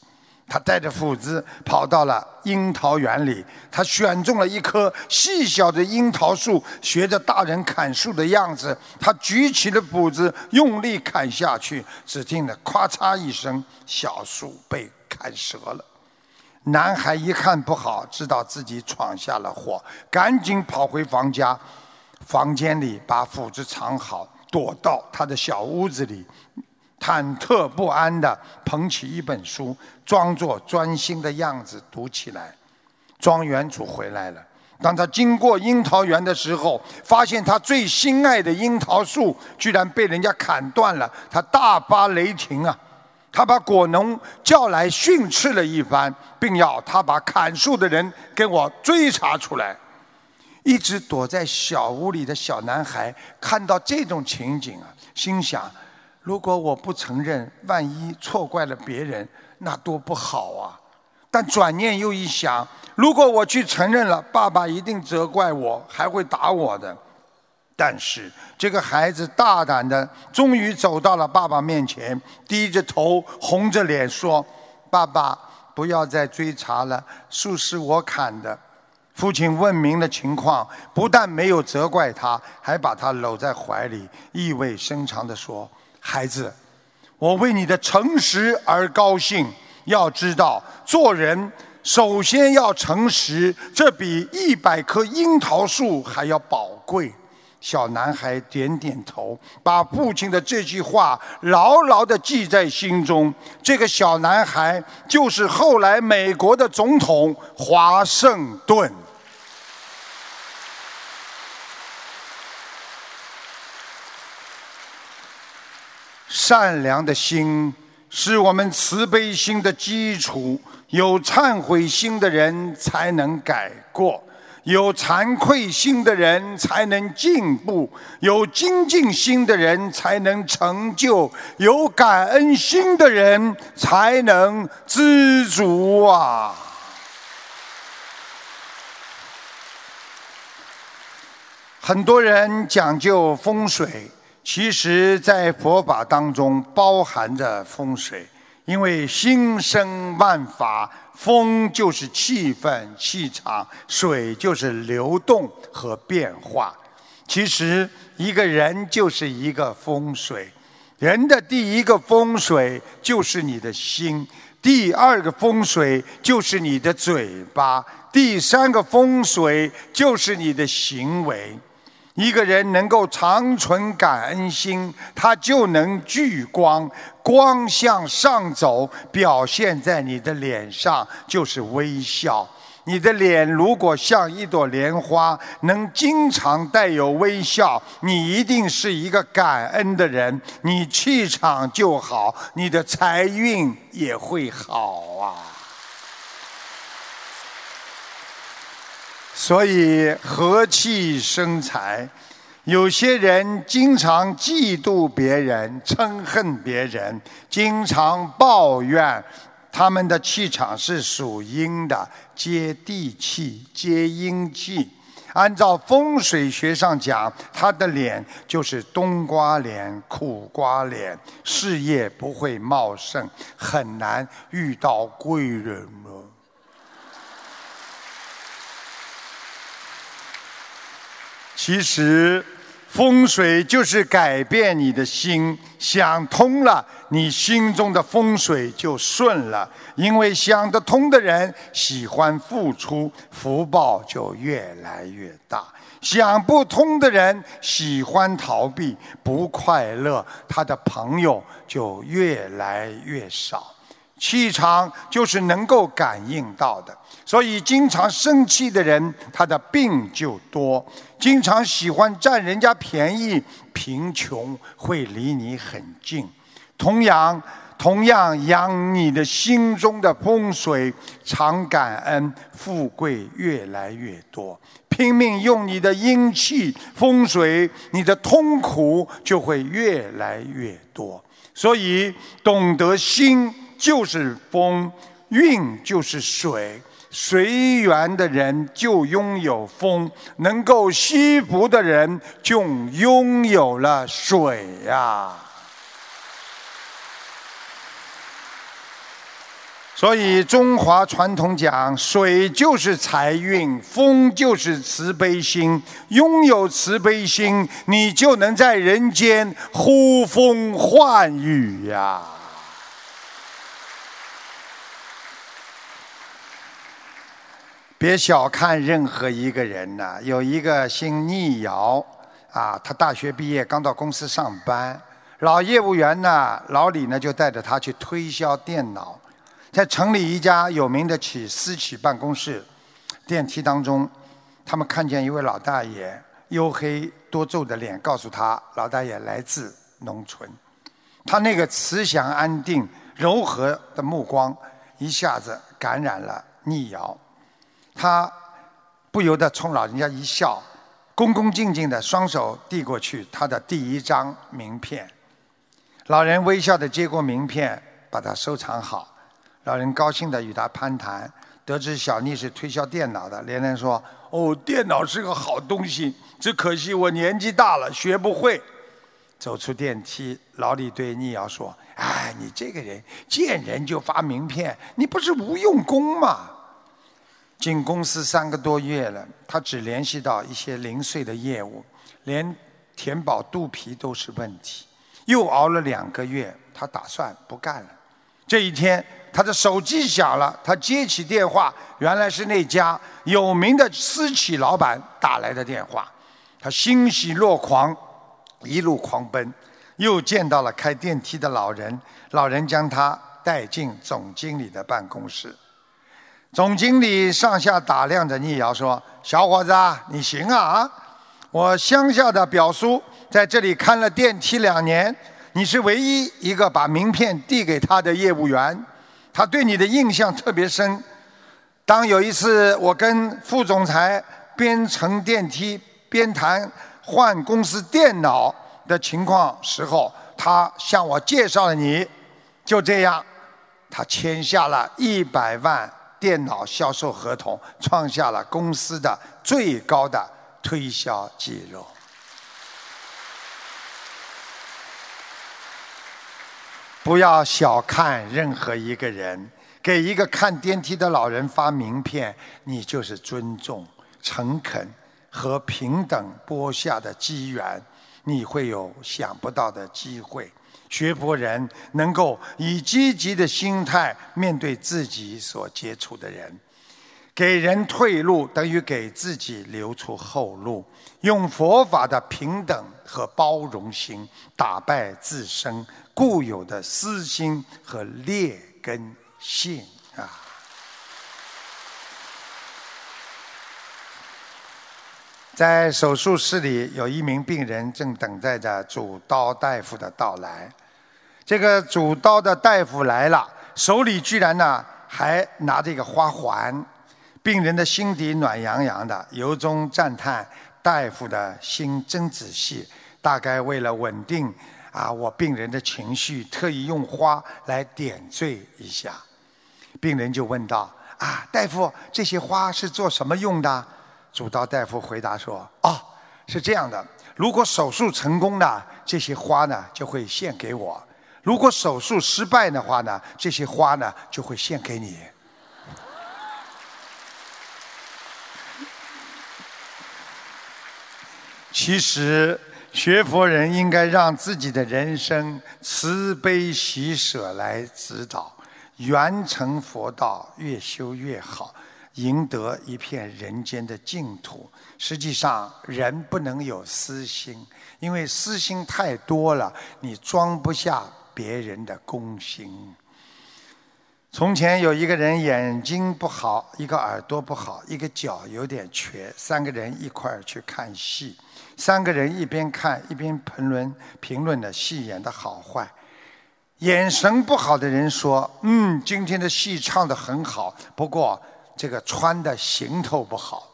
他带着斧子跑到了樱桃园里，他选中了一棵细小的樱桃树，学着大人砍树的样子，他举起了斧子，用力砍下去。只听得“咔嚓”一声，小树被砍折了。男孩一看不好，知道自己闯下了祸，赶紧跑回房家，房间里把斧子藏好，躲到他的小屋子里。忐忑不安地捧起一本书，装作专心的样子读起来。庄园主回来了。当他经过樱桃园的时候，发现他最心爱的樱桃树居然被人家砍断了，他大发雷霆啊！他把果农叫来训斥了一番，并要他把砍树的人给我追查出来。一直躲在小屋里的小男孩看到这种情景啊，心想。如果我不承认，万一错怪了别人，那多不好啊！但转念又一想，如果我去承认了，爸爸一定责怪我，还会打我的。但是这个孩子大胆的，终于走到了爸爸面前，低着头，红着脸说：“爸爸，不要再追查了，树是我砍的。”父亲问明了情况，不但没有责怪他，还把他搂在怀里，意味深长的说。孩子，我为你的诚实而高兴。要知道，做人首先要诚实，这比一百棵樱桃树还要宝贵。小男孩点点头，把父亲的这句话牢牢地记在心中。这个小男孩就是后来美国的总统华盛顿。善良的心是我们慈悲心的基础。有忏悔心的人才能改过，有惭愧心的人才能进步，有精进心的人才能成就，有感恩心的人才能知足啊！很多人讲究风水。其实，在佛法当中包含着风水，因为心生万法，风就是气氛、气场，水就是流动和变化。其实，一个人就是一个风水，人的第一个风水就是你的心，第二个风水就是你的嘴巴，第三个风水就是你的行为。一个人能够长存感恩心，他就能聚光，光向上走，表现在你的脸上就是微笑。你的脸如果像一朵莲花，能经常带有微笑，你一定是一个感恩的人，你气场就好，你的财运也会好啊。所以和气生财，有些人经常嫉妒别人、憎恨别人，经常抱怨，他们的气场是属阴的，接地气、接阴气。按照风水学上讲，他的脸就是冬瓜脸、苦瓜脸，事业不会茂盛，很难遇到贵人了。其实，风水就是改变你的心，想通了，你心中的风水就顺了。因为想得通的人喜欢付出，福报就越来越大；想不通的人喜欢逃避，不快乐，他的朋友就越来越少。气场就是能够感应到的，所以经常生气的人，他的病就多；经常喜欢占人家便宜，贫穷会离你很近。同样，同样养你的心中的风水，常感恩，富贵越来越多。拼命用你的阴气风水，你的痛苦就会越来越多。所以，懂得心。就是风，运就是水，随缘的人就拥有风，能够吸福的人就拥有了水呀。所以中华传统讲，水就是财运，风就是慈悲心。拥有慈悲心，你就能在人间呼风唤雨呀。别小看任何一个人呐，有一个姓聂瑶啊，他大学毕业刚到公司上班，老业务员呢，老李呢就带着他去推销电脑。在城里一家有名的企私企办公室，电梯当中，他们看见一位老大爷，黝黑多皱的脸，告诉他，老大爷来自农村。他那个慈祥安定、柔和的目光，一下子感染了聂瑶。他不由得冲老人家一笑，恭恭敬敬的双手递过去他的第一张名片。老人微笑的接过名片，把它收藏好。老人高兴地与他攀谈，得知小丽是推销电脑的，连连说：“哦，电脑是个好东西，只可惜我年纪大了，学不会。”走出电梯，老李对聂瑶说：“哎，你这个人见人就发名片，你不是无用功吗？”进公司三个多月了，他只联系到一些零碎的业务，连填饱肚皮都是问题。又熬了两个月，他打算不干了。这一天。他的手机响了，他接起电话，原来是那家有名的私企老板打来的电话。他欣喜若狂，一路狂奔，又见到了开电梯的老人，老人将他带进总经理的办公室。总经理上下打量着聂瑶说：“小伙子，你行啊！我乡下的表叔在这里看了电梯两年，你是唯一一个把名片递给他的业务员。”他对你的印象特别深。当有一次我跟副总裁边乘电梯边谈换公司电脑的情况时候，他向我介绍了你。就这样，他签下了一百万电脑销售合同，创下了公司的最高的推销记录。不要小看任何一个人，给一个看电梯的老人发名片，你就是尊重、诚恳和平等播下的机缘，你会有想不到的机会。学佛人能够以积极的心态面对自己所接触的人。给人退路，等于给自己留出后路。用佛法的平等和包容心，打败自身固有的私心和劣根性啊！在手术室里，有一名病人正等待着主刀大夫的到来。这个主刀的大夫来了，手里居然呢还拿着一个花环。病人的心底暖洋洋的，由衷赞叹大夫的心真仔细。大概为了稳定啊我病人的情绪，特意用花来点缀一下。病人就问道：“啊，大夫，这些花是做什么用的？”主刀大夫回答说：“哦，是这样的，如果手术成功呢，这些花呢就会献给我；如果手术失败的话呢，这些花呢就会献给你。”其实，学佛人应该让自己的人生慈悲喜舍来指导，圆成佛道，越修越好，赢得一片人间的净土。实际上，人不能有私心，因为私心太多了，你装不下别人的公心。从前有一个人眼睛不好，一个耳朵不好，一个脚有点瘸，三个人一块儿去看戏。三个人一边看一边评论评论的戏演的好坏。眼神不好的人说：“嗯，今天的戏唱的很好，不过这个穿的行头不好。”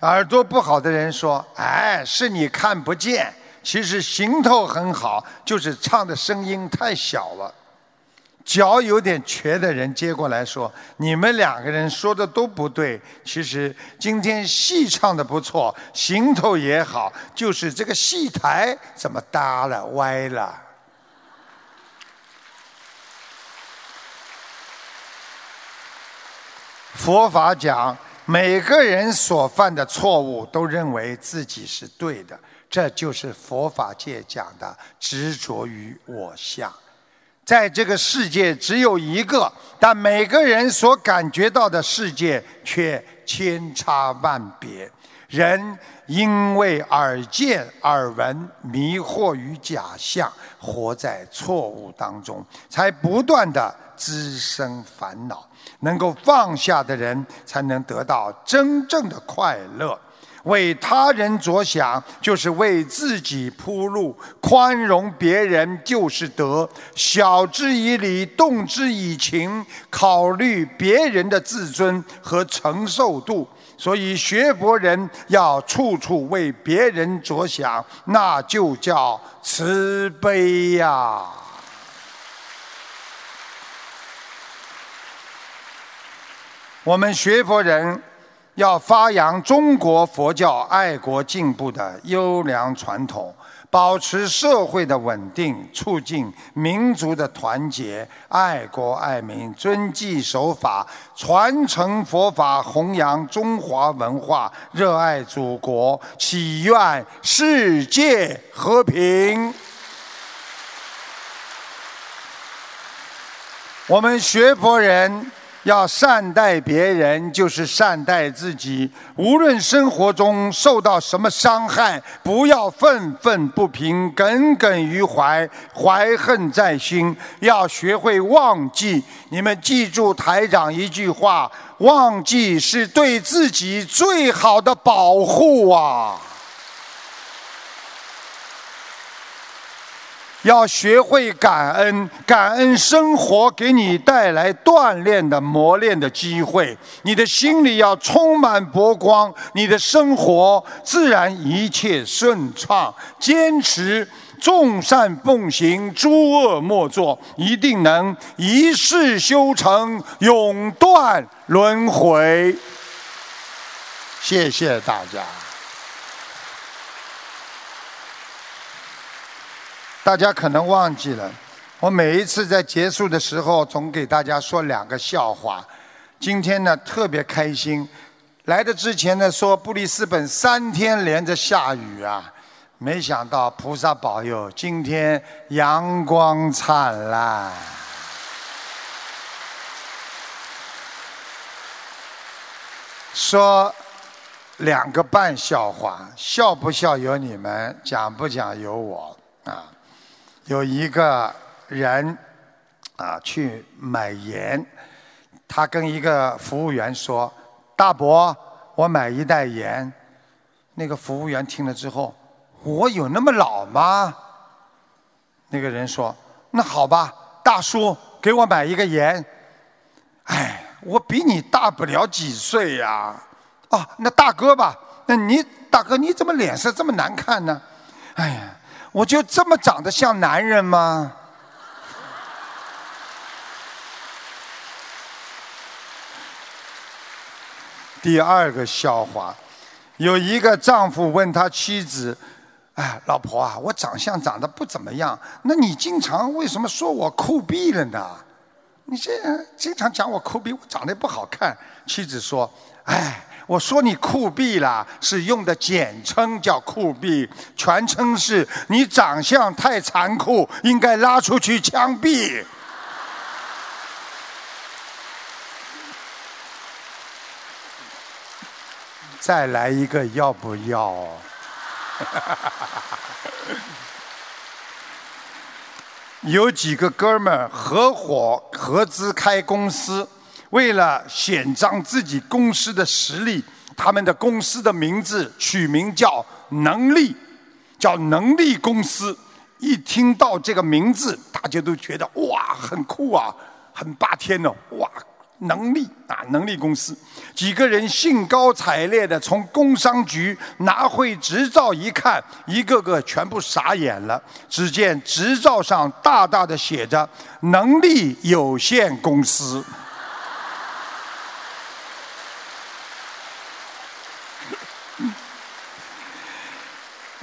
耳朵不好的人说：“哎，是你看不见，其实行头很好，就是唱的声音太小了。”脚有点瘸的人接过来说：“你们两个人说的都不对。其实今天戏唱的不错，行头也好，就是这个戏台怎么搭了歪了。”佛法讲，每个人所犯的错误都认为自己是对的，这就是佛法界讲的执着于我相。在这个世界只有一个，但每个人所感觉到的世界却千差万别。人因为耳见耳闻，迷惑于假象，活在错误当中，才不断的滋生烦恼。能够放下的人，才能得到真正的快乐。为他人着想，就是为自己铺路；宽容别人，就是德。晓之以理，动之以情，考虑别人的自尊和承受度。所以，学佛人要处处为别人着想，那就叫慈悲呀。我们学佛人。要发扬中国佛教爱国进步的优良传统，保持社会的稳定，促进民族的团结，爱国爱民，遵纪守法，传承佛法，弘扬中华文化，热爱祖国，祈愿世界和平。我们学佛人。要善待别人，就是善待自己。无论生活中受到什么伤害，不要愤愤不平、耿耿于怀、怀恨在心，要学会忘记。你们记住台长一句话：忘记是对自己最好的保护啊！要学会感恩，感恩生活给你带来锻炼的磨练的机会。你的心里要充满波光，你的生活自然一切顺畅。坚持众善奉行，诸恶莫作，一定能一世修成，永断轮回。谢谢大家。大家可能忘记了，我每一次在结束的时候总给大家说两个笑话。今天呢特别开心，来的之前呢说布里斯本三天连着下雨啊，没想到菩萨保佑，今天阳光灿烂。说两个半笑话，笑不笑由你们，讲不讲由我啊。有一个人啊去买盐，他跟一个服务员说：“大伯，我买一袋盐。”那个服务员听了之后：“我有那么老吗？”那个人说：“那好吧，大叔，给我买一个盐。”哎，我比你大不了几岁呀。哦，那大哥吧，那你大哥你怎么脸色这么难看呢？哎呀。我就这么长得像男人吗？第二个笑话，有一个丈夫问他妻子：“哎，老婆啊，我长相长得不怎么样，那你经常为什么说我酷毙了呢？你这经常讲我酷毙，我长得不好看。”妻子说：“哎。”我说你酷毙了，是用的简称叫酷毙，全称是你长相太残酷，应该拉出去枪毙。再来一个要不要？有几个哥们合伙合资开公司。为了显彰自己公司的实力，他们的公司的名字取名叫“能力”，叫“能力公司”。一听到这个名字，大家都觉得哇，很酷啊，很霸天哦，哇，能力啊，能力公司。几个人兴高采烈的从工商局拿回执照一看，一个个全部傻眼了。只见执照上大大的写着“能力有限公司”。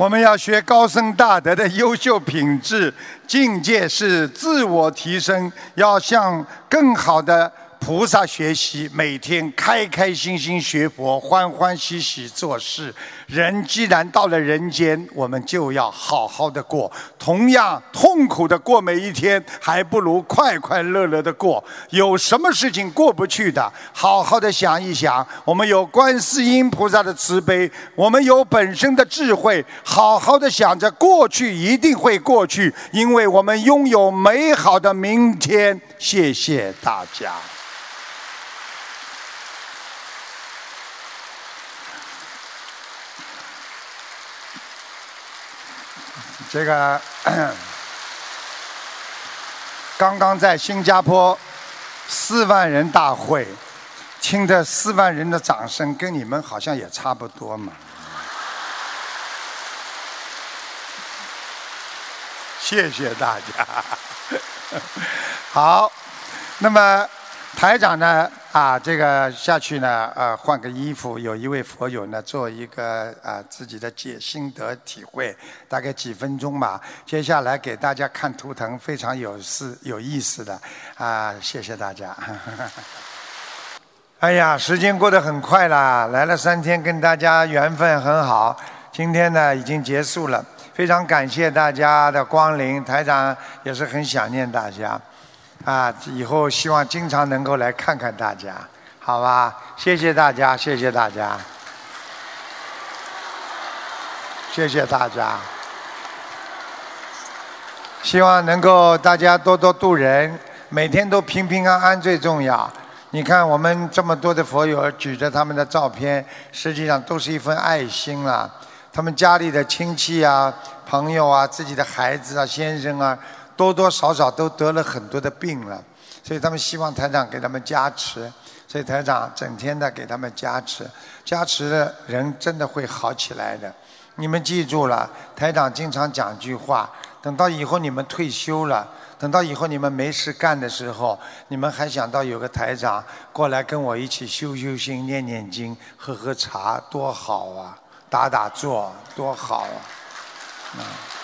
我们要学高僧大德的优秀品质，境界是自我提升，要向更好的菩萨学习，每天开开心心学佛，欢欢喜喜做事。人既然到了人间，我们就要好好的过。同样痛苦的过每一天，还不如快快乐乐的过。有什么事情过不去的，好好的想一想。我们有观世音菩萨的慈悲，我们有本身的智慧，好好的想着过去一定会过去，因为我们拥有美好的明天。谢谢大家。这个 刚刚在新加坡四万人大会，听着四万人的掌声，跟你们好像也差不多嘛。谢谢大家。好，那么台长呢？啊，这个下去呢，呃，换个衣服。有一位佛友呢，做一个啊自己的解心得体会，大概几分钟吧。接下来给大家看图腾，非常有事有意思的啊，谢谢大家。哎呀，时间过得很快啦，来了三天，跟大家缘分很好。今天呢，已经结束了，非常感谢大家的光临，台长也是很想念大家。啊，以后希望经常能够来看看大家，好吧？谢谢大家，谢谢大家，谢谢大家。希望能够大家多多度人，每天都平平安安最重要。你看我们这么多的佛友举着他们的照片，实际上都是一份爱心啊。他们家里的亲戚啊、朋友啊、自己的孩子啊、先生啊。多多少少都得了很多的病了，所以他们希望台长给他们加持，所以台长整天的给他们加持，加持的人真的会好起来的。你们记住了，台长经常讲句话：等到以后你们退休了，等到以后你们没事干的时候，你们还想到有个台长过来跟我一起修修心、念念经、喝喝茶，多好啊！打打坐，多好啊！嗯。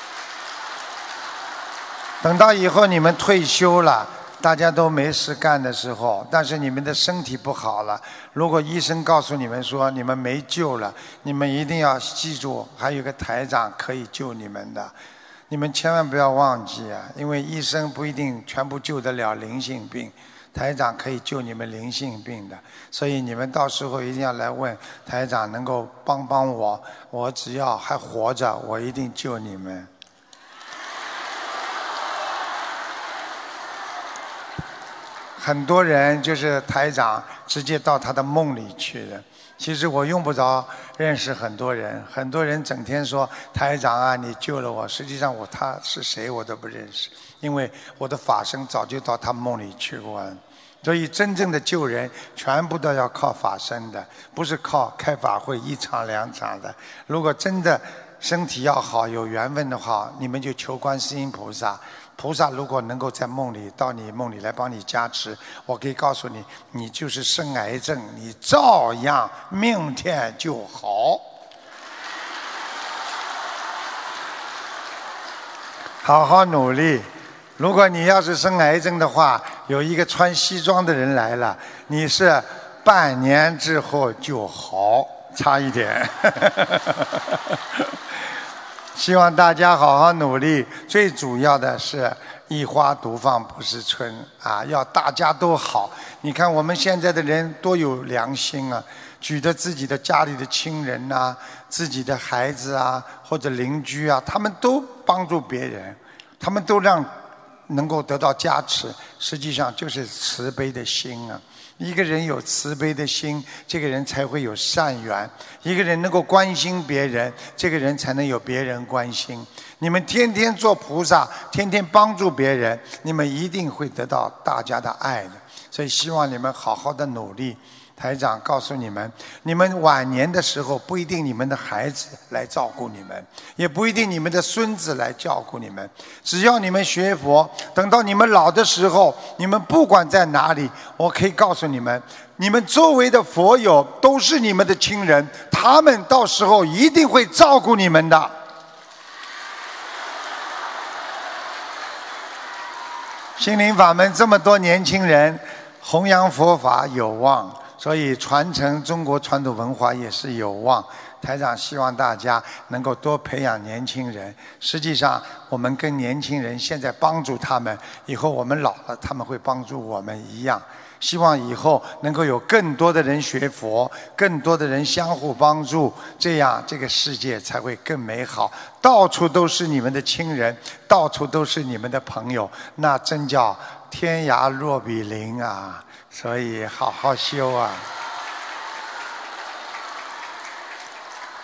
等到以后你们退休了，大家都没事干的时候，但是你们的身体不好了，如果医生告诉你们说你们没救了，你们一定要记住，还有个台长可以救你们的，你们千万不要忘记啊！因为医生不一定全部救得了灵性病，台长可以救你们灵性病的，所以你们到时候一定要来问台长，能够帮帮我，我只要还活着，我一定救你们。很多人就是台长直接到他的梦里去的。其实我用不着认识很多人，很多人整天说台长啊，你救了我。实际上我他是谁我都不认识，因为我的法身早就到他梦里去过。所以真正的救人，全部都要靠法身的，不是靠开法会一场两场的。如果真的身体要好有缘分的话，你们就求观世音菩萨。菩萨如果能够在梦里到你梦里来帮你加持，我可以告诉你，你就是生癌症，你照样明天就好。好好努力。如果你要是生癌症的话，有一个穿西装的人来了，你是半年之后就好，差一点。希望大家好好努力，最主要的是一花独放不是春啊！要大家都好。你看我们现在的人多有良心啊，举着自己的家里的亲人呐、自己的孩子啊，或者邻居啊，他们都帮助别人，他们都让能够得到加持，实际上就是慈悲的心啊。一个人有慈悲的心，这个人才会有善缘。一个人能够关心别人，这个人才能有别人关心。你们天天做菩萨，天天帮助别人，你们一定会得到大家的爱的。所以，希望你们好好的努力。台长告诉你们，你们晚年的时候不一定你们的孩子来照顾你们，也不一定你们的孙子来照顾你们。只要你们学佛，等到你们老的时候，你们不管在哪里，我可以告诉你们，你们周围的佛友都是你们的亲人，他们到时候一定会照顾你们的。心灵法门这么多年轻人。弘扬佛法有望，所以传承中国传统文化也是有望。台长希望大家能够多培养年轻人。实际上，我们跟年轻人现在帮助他们，以后我们老了，他们会帮助我们一样。希望以后能够有更多的人学佛，更多的人相互帮助，这样这个世界才会更美好。到处都是你们的亲人，到处都是你们的朋友，那真叫天涯若比邻啊！所以好好修啊！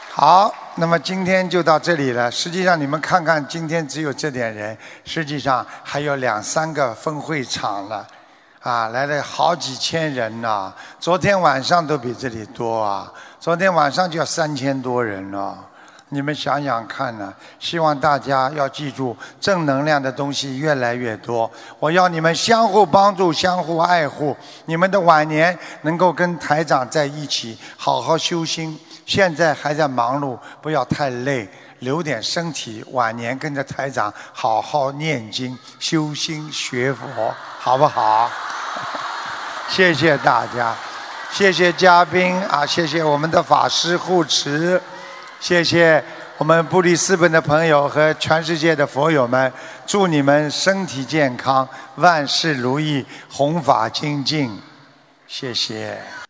好，那么今天就到这里了。实际上，你们看看，今天只有这点人，实际上还有两三个分会场了，啊，来了好几千人呢。昨天晚上都比这里多啊，昨天晚上就要三千多人了。你们想想看呢？希望大家要记住，正能量的东西越来越多。我要你们相互帮助、相互爱护，你们的晚年能够跟台长在一起，好好修心。现在还在忙碌，不要太累，留点身体，晚年跟着台长好好念经、修心、学佛，好不好？谢谢大家，谢谢嘉宾啊，谢谢我们的法师护持，谢谢我们布里斯本的朋友和全世界的佛友们，祝你们身体健康，万事如意，弘法精进，谢谢。